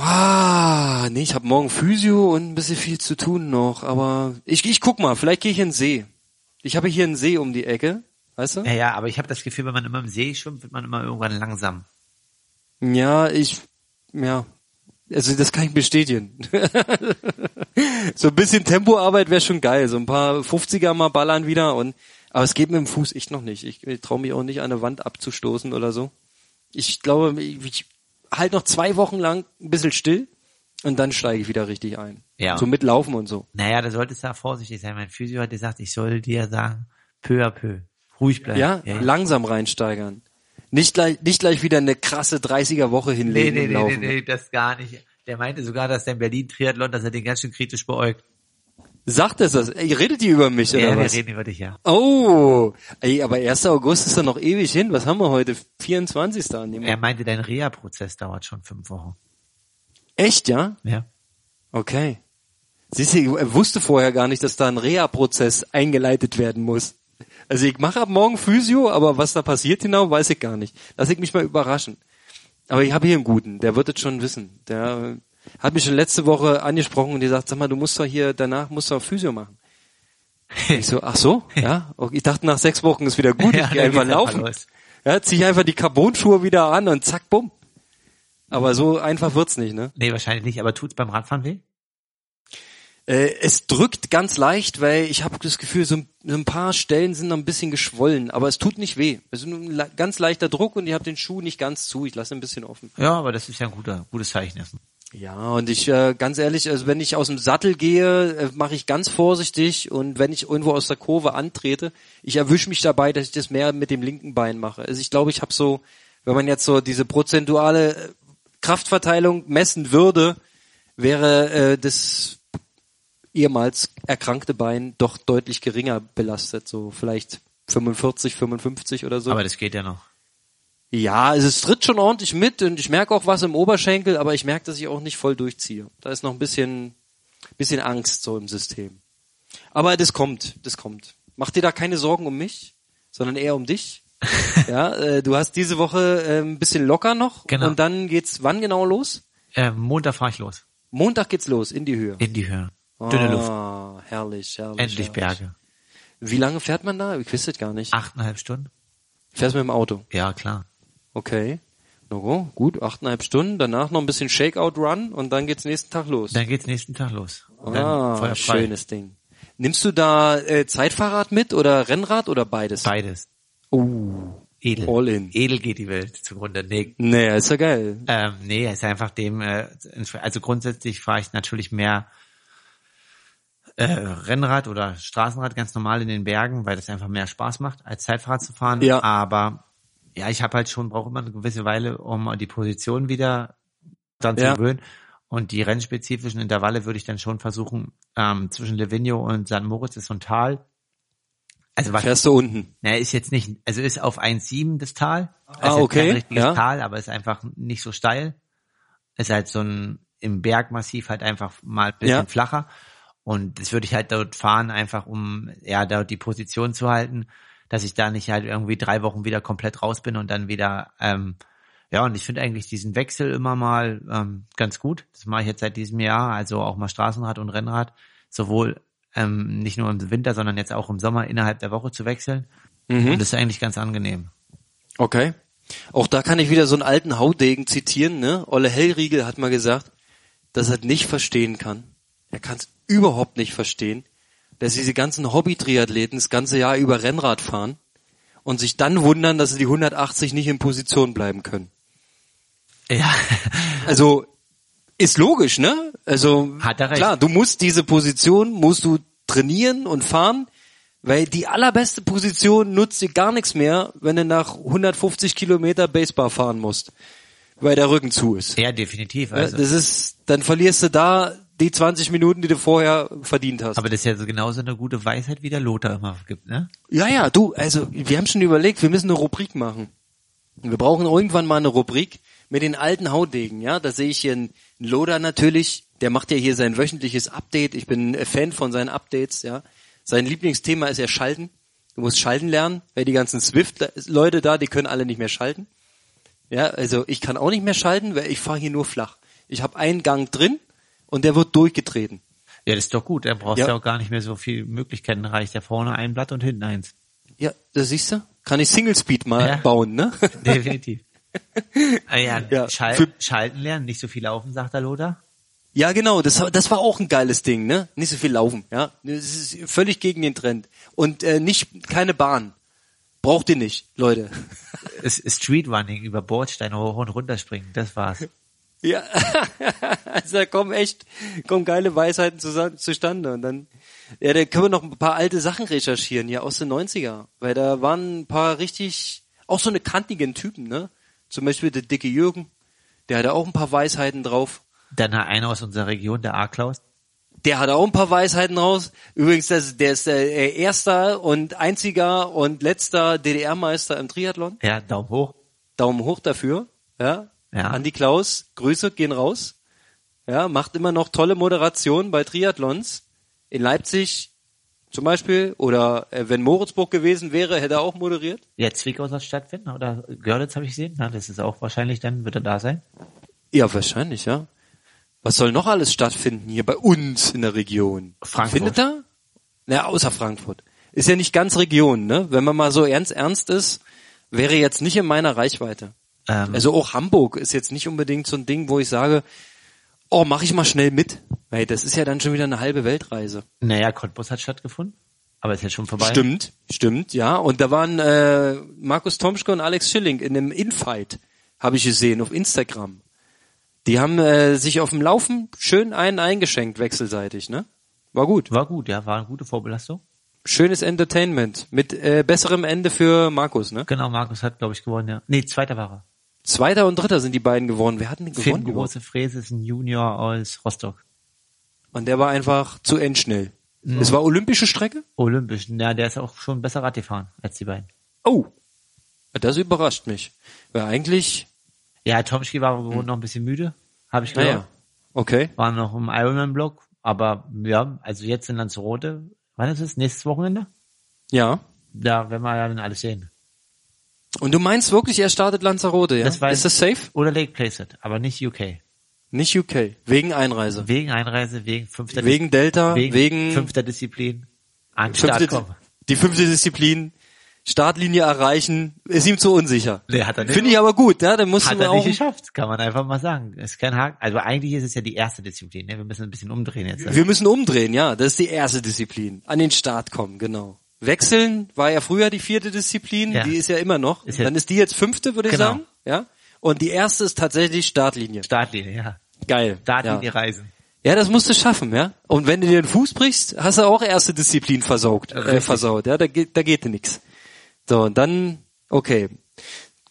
Ah, nee, ich habe morgen Physio und ein bisschen viel zu tun noch, aber ich, ich guck mal, vielleicht gehe ich in den See. Ich habe hier einen See um die Ecke, weißt du? Ja, ja, aber ich habe das Gefühl, wenn man immer im See schwimmt, wird man immer irgendwann langsam. Ja, ich, ja, also das kann ich bestätigen. [LAUGHS] so ein bisschen Tempoarbeit wäre schon geil, so ein paar 50er mal ballern wieder und, aber es geht mit dem Fuß echt noch nicht. Ich, ich traue mich auch nicht an eine Wand abzustoßen oder so. Ich glaube, ich, ich halt noch zwei Wochen lang ein bisschen still und dann steige ich wieder richtig ein. Ja. So mit Laufen und so. Naja, da solltest du ja vorsichtig sein. Mein Physio hat gesagt, ich soll dir sagen, peu à peu. Ruhig bleiben. Ja, langsam reinsteigern. Nicht gleich, nicht gleich wieder eine krasse 30er Woche Nee, hinlegen nee, und nee, laufen. nee, nee, das gar nicht. Der meinte sogar, dass der in Berlin Triathlon, dass er den ganz schön kritisch beäugt. Sagt es das? Ey, redet die über mich Ja, oder wir was? reden über dich, ja. Oh, ey, aber 1. August ist doch noch ewig hin. Was haben wir heute? 24. an dem Er meinte, dein Reha-Prozess dauert schon fünf Wochen. Echt, ja? Ja. Okay. Siehst du, er wusste vorher gar nicht, dass da ein Reha-Prozess eingeleitet werden muss. Also ich mache ab morgen Physio, aber was da passiert genau, weiß ich gar nicht. Lass ich mich mal überraschen. Aber ich habe hier einen guten, der wird es schon wissen. Der hat mich schon letzte Woche angesprochen und die sagt, sag mal, du musst doch hier, danach musst du auch Physio machen. [LAUGHS] Ich so, ach so, ja. Ich dachte, nach sechs Wochen ist wieder gut, [LAUGHS] ich Ja, gehe einfach laufen. Ja, zieh einfach die Carbon-Schuhe wieder an und zack, bumm. Aber so einfach wird's nicht, ne? Nee, wahrscheinlich nicht, aber tut's beim Radfahren weh? Äh, es drückt ganz leicht, weil ich habe das Gefühl, so ein, so ein paar Stellen sind noch ein bisschen geschwollen, aber es tut nicht weh. Es ist ein ganz leichter Druck und ich habe den Schuh nicht ganz zu. Ich lasse ihn ein bisschen offen. Ja, aber das ist ja ein guter, gutes Zeichen erstmal. Ja, und ich äh, ganz ehrlich, also wenn ich aus dem Sattel gehe, äh, mache ich ganz vorsichtig und wenn ich irgendwo aus der Kurve antrete, ich erwische mich dabei, dass ich das mehr mit dem linken Bein mache. Also ich glaube, ich habe so, wenn man jetzt so diese prozentuale äh, Kraftverteilung messen würde, wäre äh, das ehemals erkrankte Bein doch deutlich geringer belastet, so vielleicht 45, 55 oder so. Aber das geht ja noch. Ja, also es tritt schon ordentlich mit und ich merke auch was im Oberschenkel, aber ich merke, dass ich auch nicht voll durchziehe. Da ist noch ein bisschen, bisschen Angst so im System. Aber das kommt, das kommt. Mach dir da keine Sorgen um mich, sondern eher um dich. [LAUGHS] ja, äh, du hast diese Woche äh, ein bisschen locker noch Genau. und dann geht's wann genau los? Äh, Montag fahre ich los. Montag geht's los in die Höhe. In die Höhe. Dünne Luft. Ah, herrlich, herrlich. Endlich herrlich. Berge. Wie lange fährt man da? Ich wüsste es gar nicht. Achteinhalb Stunden? Fährst mit dem Auto? Ja, klar. Okay. No, gut, achteinhalb Stunden, danach noch ein bisschen Shakeout-Run und dann geht's nächsten Tag los. Dann geht's nächsten Tag los. Und ah, schönes Ding. Nimmst du da äh, Zeitfahrrad mit oder Rennrad oder beides? Beides. Oh, Edel. All in. Edel geht die Welt zugrunde. Nee, nee, ist ja geil. ähm, nee, ist einfach dem, äh, also grundsätzlich fahre ich natürlich mehr äh, Rennrad oder Straßenrad ganz normal in den Bergen, weil das einfach mehr Spaß macht, als Zeitfahrrad zu fahren. Ja. Aber ja, ich habe halt schon, brauche immer eine gewisse Weile, um die Position wieder dann zu Ja. gewöhnen. Und die rennspezifischen Intervalle würde ich dann schon versuchen, ähm, zwischen Livigno und St. Moritz ist so ein Tal. Also was Fährst du unten? na, ist jetzt nicht, also ist auf 1,7 das Tal. Ist Ah, okay, Kein richtiges ja. Tal, aber ist einfach nicht so steil. Ist halt so ein, im Bergmassiv halt einfach mal ein bisschen Ja. flacher. Und das würde ich halt dort fahren, einfach um, ja, dort die Position zu halten, dass ich da nicht halt irgendwie drei Wochen wieder komplett raus bin und dann wieder, ähm, ja, und ich finde eigentlich diesen Wechsel immer mal ähm, ganz gut. Das mache ich jetzt seit diesem Jahr, also auch mal Straßenrad und Rennrad, sowohl ähm, nicht nur im Winter, sondern jetzt auch im Sommer innerhalb der Woche zu wechseln. Mhm. Und das ist eigentlich ganz angenehm. Okay. Auch da kann ich wieder so einen alten Haudegen zitieren, ne? Olle Hellriegel hat mal gesagt, dass er nicht verstehen kann. Er kann es überhaupt nicht verstehen, dass diese ganzen Hobby-Triathleten das ganze Jahr über Rennrad fahren und sich dann wundern, dass sie die 180 nicht in Position bleiben können. Ja, Also ist logisch, ne? Also Hat er recht. klar, du musst diese Position musst du trainieren und fahren, weil die allerbeste Position nutzt dir gar nichts mehr, wenn du nach 150 Kilometer Basebar fahren musst, weil der Rücken zu ist. ja, definitiv. Also, Das ist, dann verlierst du da die 20 Minuten, die du vorher verdient hast. aber das ist ja so genauso eine gute Weisheit, wie der Lothar immer gibt, ne? Ja, ja, du, also wir haben schon überlegt, wir müssen eine Rubrik machen. Wir brauchen irgendwann mal eine Rubrik mit den alten Haudegen, ja. Da sehe ich hier einen Loder natürlich, der macht ja hier sein wöchentliches Update. Ich bin ein Fan von seinen Updates, ja. Sein Lieblingsthema ist ja Schalten. Du musst schalten lernen, weil die ganzen Swift-Leute da, die können alle nicht mehr schalten. Ja, also ich kann auch nicht mehr schalten, weil ich fahre hier nur flach. Ich habe einen Gang drin und der wird durchgetreten. Ja, das ist doch gut. Da brauchst Ja. ja auch gar nicht mehr so viel Möglichkeiten. Reicht ja vorne ein Blatt und hinten eins. Ja, das siehst du? Kann ich Single Speed mal Ja. bauen, ne? [LAUGHS] Definitiv. ah, ja, [LAUGHS] Ja, Schal für- Schalten lernen, nicht so viel laufen, sagt der Lothar. Ja, genau, das, das war auch ein geiles Ding, ne? Nicht so viel laufen, ja. Das ist völlig gegen den Trend. Und äh, nicht keine Bahn. Braucht ihr nicht, Leute. [LAUGHS] Es ist Streetrunning über Bordsteine hoch und runter springen, das war's. Ja, [LAUGHS] also da kommen echt, kommen geile Weisheiten zusa- zustande. Und dann, ja, da können wir noch ein paar alte Sachen recherchieren, ja, aus den 90er. Weil da waren ein paar richtig, auch so eine kantigen Typen, ne? Zum Beispiel der dicke Jürgen, der hatte auch ein paar Weisheiten drauf. Dann hat einer aus unserer Region, der A-Klaus. Der hat auch ein paar Weisheiten raus. Übrigens, das, der ist der äh, erster und einziger und letzter DDR-Meister im Triathlon. Ja, Daumen hoch. Daumen hoch dafür. Ja. Ja. Andi Klaus, Grüße gehen raus. Ja, macht immer noch tolle Moderation bei Triathlons. In Leipzig zum Beispiel. Oder äh, wenn Moritzburg gewesen wäre, hätte er auch moderiert. Ja, Zwickau soll stattfinden oder Görlitz habe ich gesehen. Ja, das ist auch wahrscheinlich, dann wird er da sein. Ja, wahrscheinlich, ja. Was soll noch alles stattfinden hier bei uns in der Region? Frankfurt. Findet er? Na, außer Frankfurt. Ist ja nicht ganz Region, ne? Wenn man mal so ernst ernst ist, wäre jetzt nicht in meiner Reichweite. Ähm, Also auch Hamburg ist jetzt nicht unbedingt so ein Ding, wo ich sage, oh, mach ich mal schnell mit. Weil das ist ja dann schon wieder eine halbe Weltreise. naja, Cottbus hat stattgefunden, aber ist jetzt schon vorbei. Stimmt, stimmt, ja. Und da waren äh, Markus Tomschke und Alex Schilling in einem Infight, habe ich gesehen, auf Instagram. Die haben äh, sich auf dem Laufen schön einen eingeschenkt, wechselseitig, ne? War gut. War gut, ja, war eine gute Vorbelastung. Schönes Entertainment. Mit äh, besserem Ende für Markus, ne? Genau, Markus hat, glaube ich, gewonnen, ja. Nee, zweiter war er. Zweiter und Dritter sind die beiden geworden. Wer hat denn Finn gewonnen? überhaupt? Große Fräse ist ein Junior aus Rostock. Und der war einfach zu endschnell. Es war olympische Strecke? Olympisch. Ja, der ist auch schon besser Rad gefahren als die beiden. Oh. Das überrascht mich. Weil eigentlich, Ja, Tomski war wohl noch ein bisschen müde, habe ich naja, gehört. okay. War noch im Ironman-Block, aber ja, also jetzt in Lanzarote Wann ist es? Nächstes Wochenende? Ja. Da werden wir ja dann alles sehen. Und du meinst wirklich, er startet Lanzarote, ja? Das war- ist das safe? Oder Lake Placid, aber nicht UK. Nicht UK. Wegen Einreise. Wegen Einreise, wegen fünfter Wegen Delta, wegen, wegen, fünfter Disziplin. An fünfte, Start kommen. die fünfte Disziplin. Startlinie erreichen, ist ihm zu unsicher. Nee, hat er nicht. Finde ich aber gut, ja, dann musst Hat du er auch, nicht geschafft, kann man einfach mal sagen. Ist kein Haken. Also eigentlich ist es ja die erste Disziplin. Ne? Wir müssen ein bisschen umdrehen jetzt. wir müssen umdrehen, ja, das ist die erste Disziplin. An den Start kommen, genau. Wechseln war ja früher die vierte Disziplin, Ja. die ist ja immer noch. Ist dann ist die jetzt fünfte, würde ich Genau. sagen, ja. Und die erste ist tatsächlich Startlinie. Startlinie, ja. Geil. Startlinie ja. reisen. Ja, das musst du schaffen, ja. Und wenn du dir den Fuß brichst, hast du auch erste Disziplin versaugt, äh, versaut, ja, da geht, da geht dir nix. So, und dann, okay,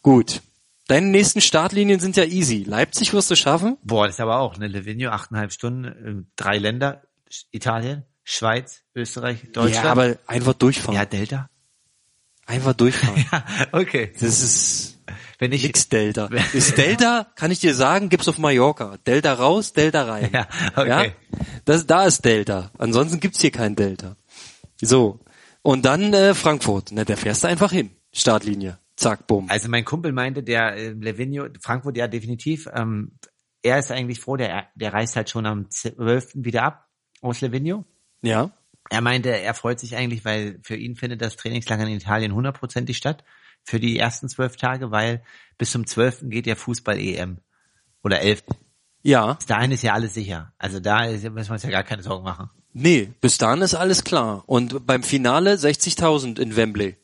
gut. Deine nächsten Startlinien sind ja easy. Leipzig wirst du schaffen. Boah, das ist aber auch, ne? Livigno, achteinhalb Stunden, äh, drei Länder, Italien, Schweiz, Österreich, Deutschland. Ja, aber einfach durchfahren. ja, Delta. Einfach durchfahren. [LAUGHS] Ja, okay. Das ist Wenn ich, nix Delta. [LAUGHS] Das Delta, kann ich dir sagen, gibt's auf Mallorca. Delta raus, Delta rein. Ja, okay. Ja? Das, da ist Delta. Ansonsten gibt's hier kein Delta. So. Und dann äh, Frankfurt. Na, da fährst du einfach hin. Startlinie. Zack, bumm. also mein Kumpel meinte, der äh, Livigno, Frankfurt, ja, definitiv, ähm, er ist eigentlich froh, der, der reist halt schon am 12. wieder ab aus Livigno. Ja. Er meinte, er freut sich eigentlich, weil für ihn findet das Trainingslager in Italien hundertprozentig statt für die ersten zwölf Tage, weil bis zum 12. geht ja Fußball-EM oder 11. Ja. Bis dahin ist ja alles sicher. Also da müssen wir uns ja gar keine Sorgen machen. Nee, bis dahin ist alles klar. Und beim Finale 60.000 in Wembley.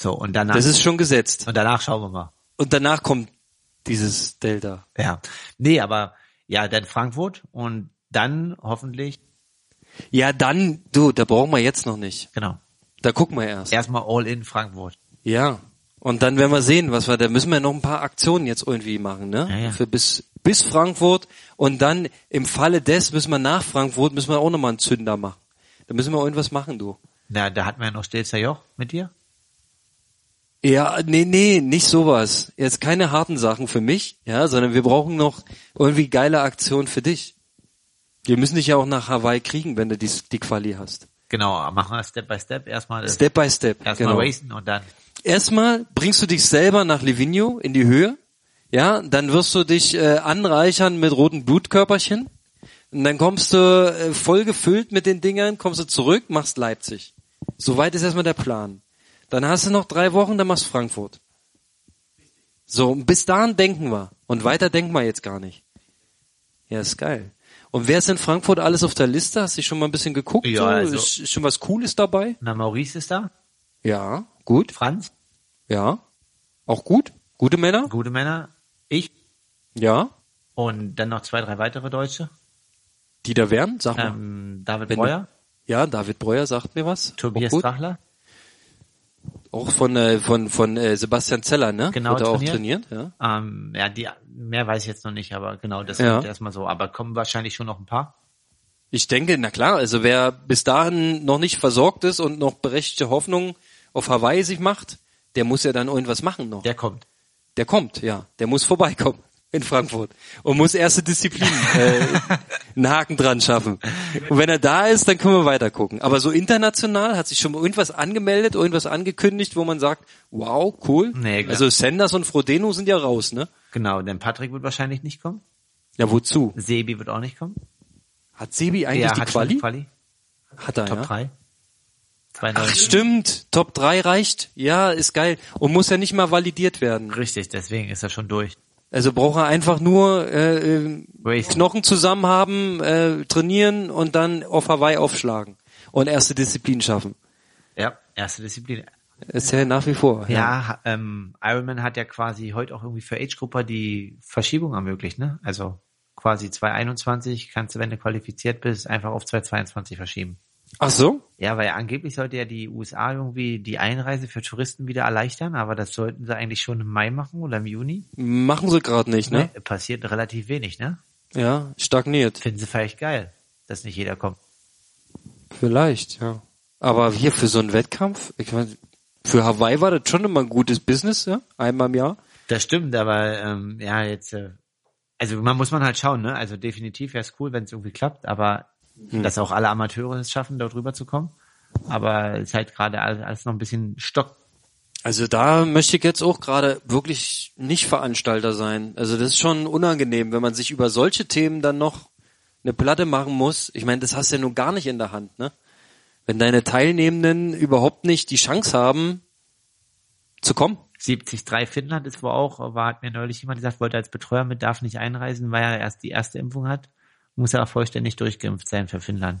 So, und danach, Das ist schon gesetzt. und danach schauen wir mal. Und danach kommt dieses Delta. Ja. Nee, aber ja, dann Frankfurt und dann hoffentlich, Ja, dann, du, da brauchen wir jetzt noch nicht. genau, Da gucken wir erst. erstmal all in Frankfurt. Ja. Und dann werden wir sehen, was wir, da müssen wir noch ein paar Aktionen jetzt irgendwie machen, ne? Ja, ja. Für bis, bis Frankfurt. Und dann im Falle des müssen wir nach Frankfurt, müssen wir auch nochmal einen Zünder machen. Da müssen wir irgendwas machen, du. Na, da hatten wir ja noch Stilzer Joch mit dir. Ja, nee, nee, nicht sowas. Jetzt keine harten Sachen für mich, ja, sondern wir brauchen noch irgendwie geile Aktionen für dich. Wir müssen dich ja auch nach Hawaii kriegen, wenn du die, die Quali hast. Genau, machen wir Step by Step. Erstmal, Step by step. erstmal genau. racen und dann, Erstmal bringst du dich selber nach Livigno in die Höhe, ja, dann wirst du dich äh, anreichern mit roten Blutkörperchen und dann kommst du äh, voll gefüllt mit den Dingern, kommst du zurück, machst Leipzig. Soweit ist erstmal der Plan. Dann hast du noch drei Wochen, dann machst Frankfurt. So, bis dahin denken wir. Und weiter denken wir jetzt gar nicht. Ja, ist geil. Und wer ist in Frankfurt alles auf der Liste? Hast du schon mal ein bisschen geguckt? Ja, so? also- ist, ist schon was Cooles dabei? na, Maurice ist da, Ja, gut. Franz, Ja. Auch gut? Gute Männer? gute Männer, ich Ja. und dann noch zwei, drei weitere Deutsche. Die da wären? Sag mal. Ähm, David Wenn du- Breuer, ja, David Breuer sagt mir was. Tobias. Drachler, auch von äh, von von äh, Sebastian Zeller, ne? Genau, Wird er auch trainiert. trainiert, ja. ähm, ja, die, mehr weiß ich jetzt noch nicht, aber genau, das Ja. erstmal so. Aber kommen wahrscheinlich schon noch ein paar. Ich denke, na klar, also wer bis dahin noch nicht versorgt ist und noch berechtigte Hoffnung auf Hawaii sich macht, der muss ja dann irgendwas machen noch. Der kommt. Der kommt, ja. Der muss vorbeikommen in Frankfurt und muss erste Disziplin [LAUGHS] äh, einen Haken dran schaffen. Und wenn er da ist, dann können wir weiter gucken. Aber so international hat sich schon irgendwas angemeldet, irgendwas angekündigt, wo man sagt, wow, cool. Nee, also Sanders und Frodeno sind ja raus, ne? Genau, denn Patrick wird wahrscheinlich nicht kommen. Ja, wozu? Sebi wird auch nicht kommen. Hat Sebi eigentlich Der die hat Quali? Quali. Hat er, Top ja. 3. Ach, stimmt. Top 3 reicht. Ja, ist geil. Und muss ja nicht mal validiert werden. Richtig, deswegen ist er schon durch. Also braucht er einfach nur äh, äh, Race. Knochen zusammen haben, äh, trainieren und dann auf Hawaii aufschlagen und erste Disziplin schaffen. Ja, erste Disziplin. Ist ja nach wie vor. Ja, ha- ähm, Ironman hat ja quasi heute auch irgendwie für Age-Grupper die Verschiebung ermöglicht, ne? Also quasi 221 kannst du, wenn du qualifiziert bist, einfach auf 222 verschieben. Ach so? Ja, weil angeblich sollte ja die USA irgendwie die Einreise für Touristen wieder erleichtern, aber das sollten sie eigentlich schon im Mai machen oder im Juni. Machen sie gerade nicht, ne? Nee, passiert relativ wenig, ne? Ja, stagniert. Finden sie vielleicht geil, dass nicht jeder kommt. Vielleicht, ja. Aber hier für so einen Wettkampf, ich meine, für Hawaii war das schon immer ein gutes Business, ja? Einmal im Jahr. Das stimmt, aber ähm, ja, jetzt, äh, also man muss man halt schauen, ne? Also definitiv wäre es cool, wenn es irgendwie klappt, aber Hm. dass auch alle Amateure es schaffen, dort rüber zu kommen. aber es ist halt gerade alles, noch ein bisschen stock. Also da möchte ich jetzt auch gerade wirklich nicht Veranstalter sein. Also das ist schon unangenehm, wenn man sich über solche Themen dann noch eine Platte machen muss. Ich meine, das hast du ja nun gar nicht in der Hand, ne? Wenn deine Teilnehmenden überhaupt nicht die Chance haben, zu kommen. 73 Finnland ist wohl auch, war hat mir neulich jemand gesagt, wollte als Betreuer mit, darf nicht einreisen, weil er erst die erste Impfung hat, muss er auch vollständig durchgeimpft sein für Finnland.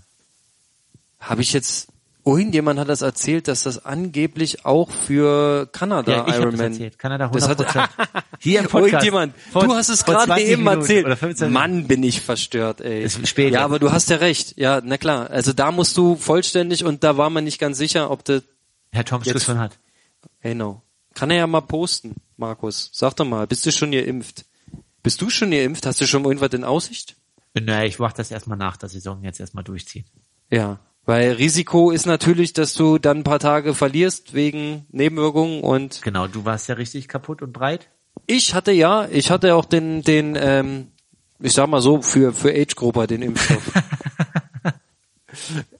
Habe ich jetzt Irgendjemand hat das erzählt, dass das angeblich auch für Kanada Ja, ich habe das Ironman. erzählt. Kanada Das 100 hat- [LAUGHS] Hier im Podcast. Irgendjemand, Vor- du hast es gerade 20 eben erzählt. Oder 15 Mann, bin ich verstört, ey. Ist spät ja, aber du hast ja recht. Ja, na klar. Also da musst du vollständig und da war man nicht ganz sicher, ob du, Herr Tom Jetzt- schon hat. genau. Kann er ja mal posten, Markus. Sag doch mal, bist du schon geimpft? Bist du schon geimpft? Hast du schon irgendwas in Aussicht? Naja, ich mach das erstmal nach der Saison jetzt erstmal durchziehen. Ja. Weil Risiko ist natürlich, dass du dann ein paar Tage verlierst wegen Nebenwirkungen und Genau, du warst ja richtig kaputt und breit. Ich hatte ja, ich hatte auch den, den, ähm, ich sag mal so, für, für Age-Grupper den Impfstoff. [LAUGHS]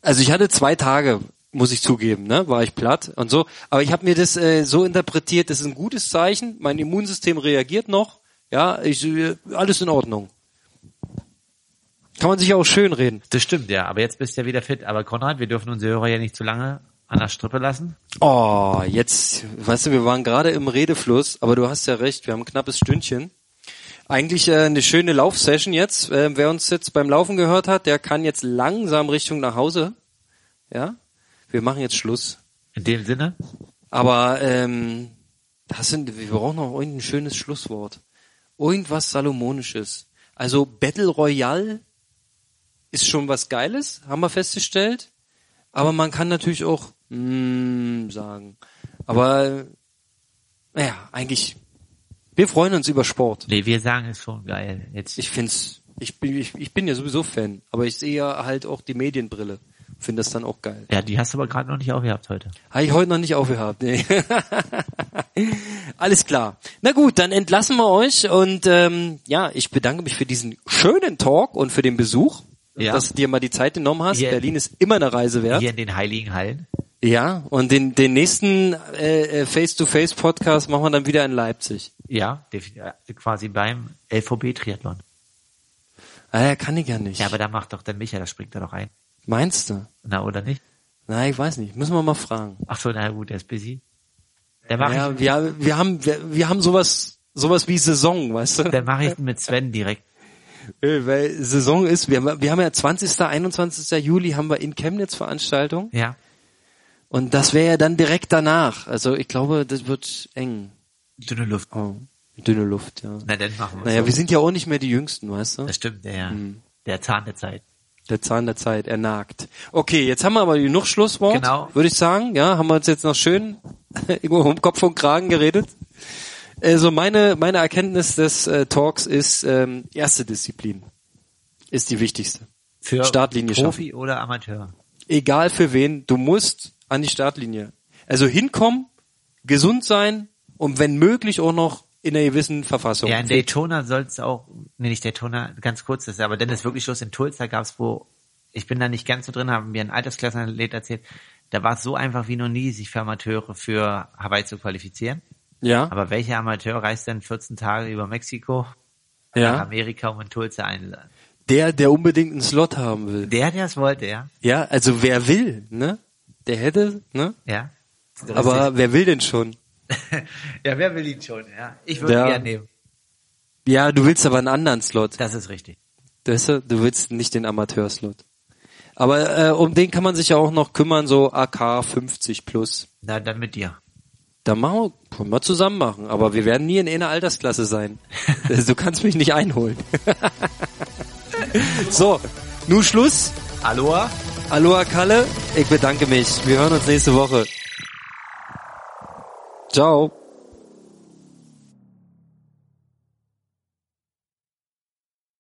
also ich hatte zwei Tage, muss ich zugeben, ne, war ich platt und so. Aber ich habe mir das äh, so interpretiert, das ist ein gutes Zeichen, mein Immunsystem reagiert noch, ja, ich, äh, alles in Ordnung. Kann man sich auch schön reden. Das stimmt, ja. Aber jetzt bist du ja wieder fit. Aber Konrad, wir dürfen unsere Hörer ja nicht zu lange an der Strippe lassen. Oh, jetzt, weißt du, wir waren gerade im Redefluss, aber du hast ja recht, wir haben ein knappes Stündchen. Eigentlich äh, eine schöne Laufsession jetzt. Äh, wer uns jetzt beim Laufen gehört hat, der kann jetzt langsam Richtung nach Hause. Ja, wir machen jetzt Schluss. In dem Sinne, Aber ähm, das sind, wir brauchen noch irgendein schönes Schlusswort. Irgendwas Salomonisches. Also Battle Royale ist schon was Geiles, haben wir festgestellt. Aber man kann natürlich auch mm, sagen. Aber naja, eigentlich, wir freuen uns über Sport. nee, wir sagen es schon geil. Jetzt, Ich find's, ich bin, ich, ich bin ja sowieso Fan, aber ich sehe ja halt auch die Medienbrille. Finde das dann auch geil. ja, die hast du aber gerade noch nicht aufgehabt heute. Habe ich heute noch nicht aufgehabt. Nee. [LAUGHS] Alles klar. Na gut, dann entlassen wir euch und ähm, ja, ich bedanke mich für diesen schönen Talk und für den Besuch, Ja. dass du dir mal die Zeit genommen hast. Hier- Berlin ist immer eine Reise wert. Hier in den heiligen Hallen. Ja, und den, den nächsten äh, äh, Face-to-Face-Podcast machen wir dann wieder in Leipzig. Ja, äh, quasi beim LVB-Triathlon. Ah, ja, kann ich ja nicht. Ja, aber da macht doch dann Micha, da springt er doch ein. Meinst du? Na, oder nicht? Na, ich weiß nicht. Müssen wir mal fragen. Ach so, na gut, der ist busy. Der mache Ja, wir, wir haben, wir, wir haben sowas, sowas wie Saison, weißt du? der mache ich mit Sven direkt. Äh, Weil Saison ist, wir haben, wir haben ja 20., 21. Juli haben wir in Chemnitz Veranstaltung Ja. und das wäre ja dann direkt danach. Also ich glaube, das wird eng. Dünne Luft. Oh, dünne Luft, ja. Na, dann machen wir Naja, so. wir sind ja auch nicht mehr die Jüngsten, weißt du? Das stimmt, der, Hm. der Zahn der Zeit. Der Zahn der Zeit, er nagt. Okay, jetzt haben wir aber genug Schlusswort, Genau. würde ich sagen. Ja, haben wir uns jetzt noch schön [LAUGHS] irgendwo um Kopf und Kragen geredet. Also meine, meine Erkenntnis des äh, Talks ist, ähm, erste Disziplin ist die wichtigste. Für Startlinie Profi oder Amateur. egal für wen, du musst an die Startlinie. Also hinkommen, gesund sein und wenn möglich auch noch in einer gewissen Verfassung. Ja, in Daytona soll es auch, nee, nicht Daytona, ganz kurz, das ist aber dann ist wirklich Schluss. In Tulsa gab es wo, ich bin da nicht ganz so drin, haben mir ein Altersklassenathlet erzählt, da war es so einfach wie noch nie, sich für Amateure für Hawaii zu qualifizieren. Ja, Aber welcher Amateur reist denn 14 Tage über Mexiko nach ja. Amerika, um in Tulsa einzuladen? Der, der unbedingt einen Slot haben will. Der, der es wollte, ja. Ja, also wer will, ne? Der hätte, ne? Ja. Aber wer will denn schon? [LAUGHS] ja, wer will ihn schon, ja. Ich würde Ja. ihn gerne nehmen. Ja, du willst aber einen anderen Slot. Das ist richtig. Weißt du, du willst nicht den Amateurslot. Aber äh, um den kann man sich ja auch noch kümmern, so AK 50 plus. Na, dann mit dir. Da machen wir, können wir zusammen machen, aber wir werden nie in einer Altersklasse sein. Also, du kannst mich nicht einholen. [LAUGHS] so, nun Schluss. Aloha. Aloha Kalle, ich bedanke mich. Wir hören uns nächste Woche. Ciao.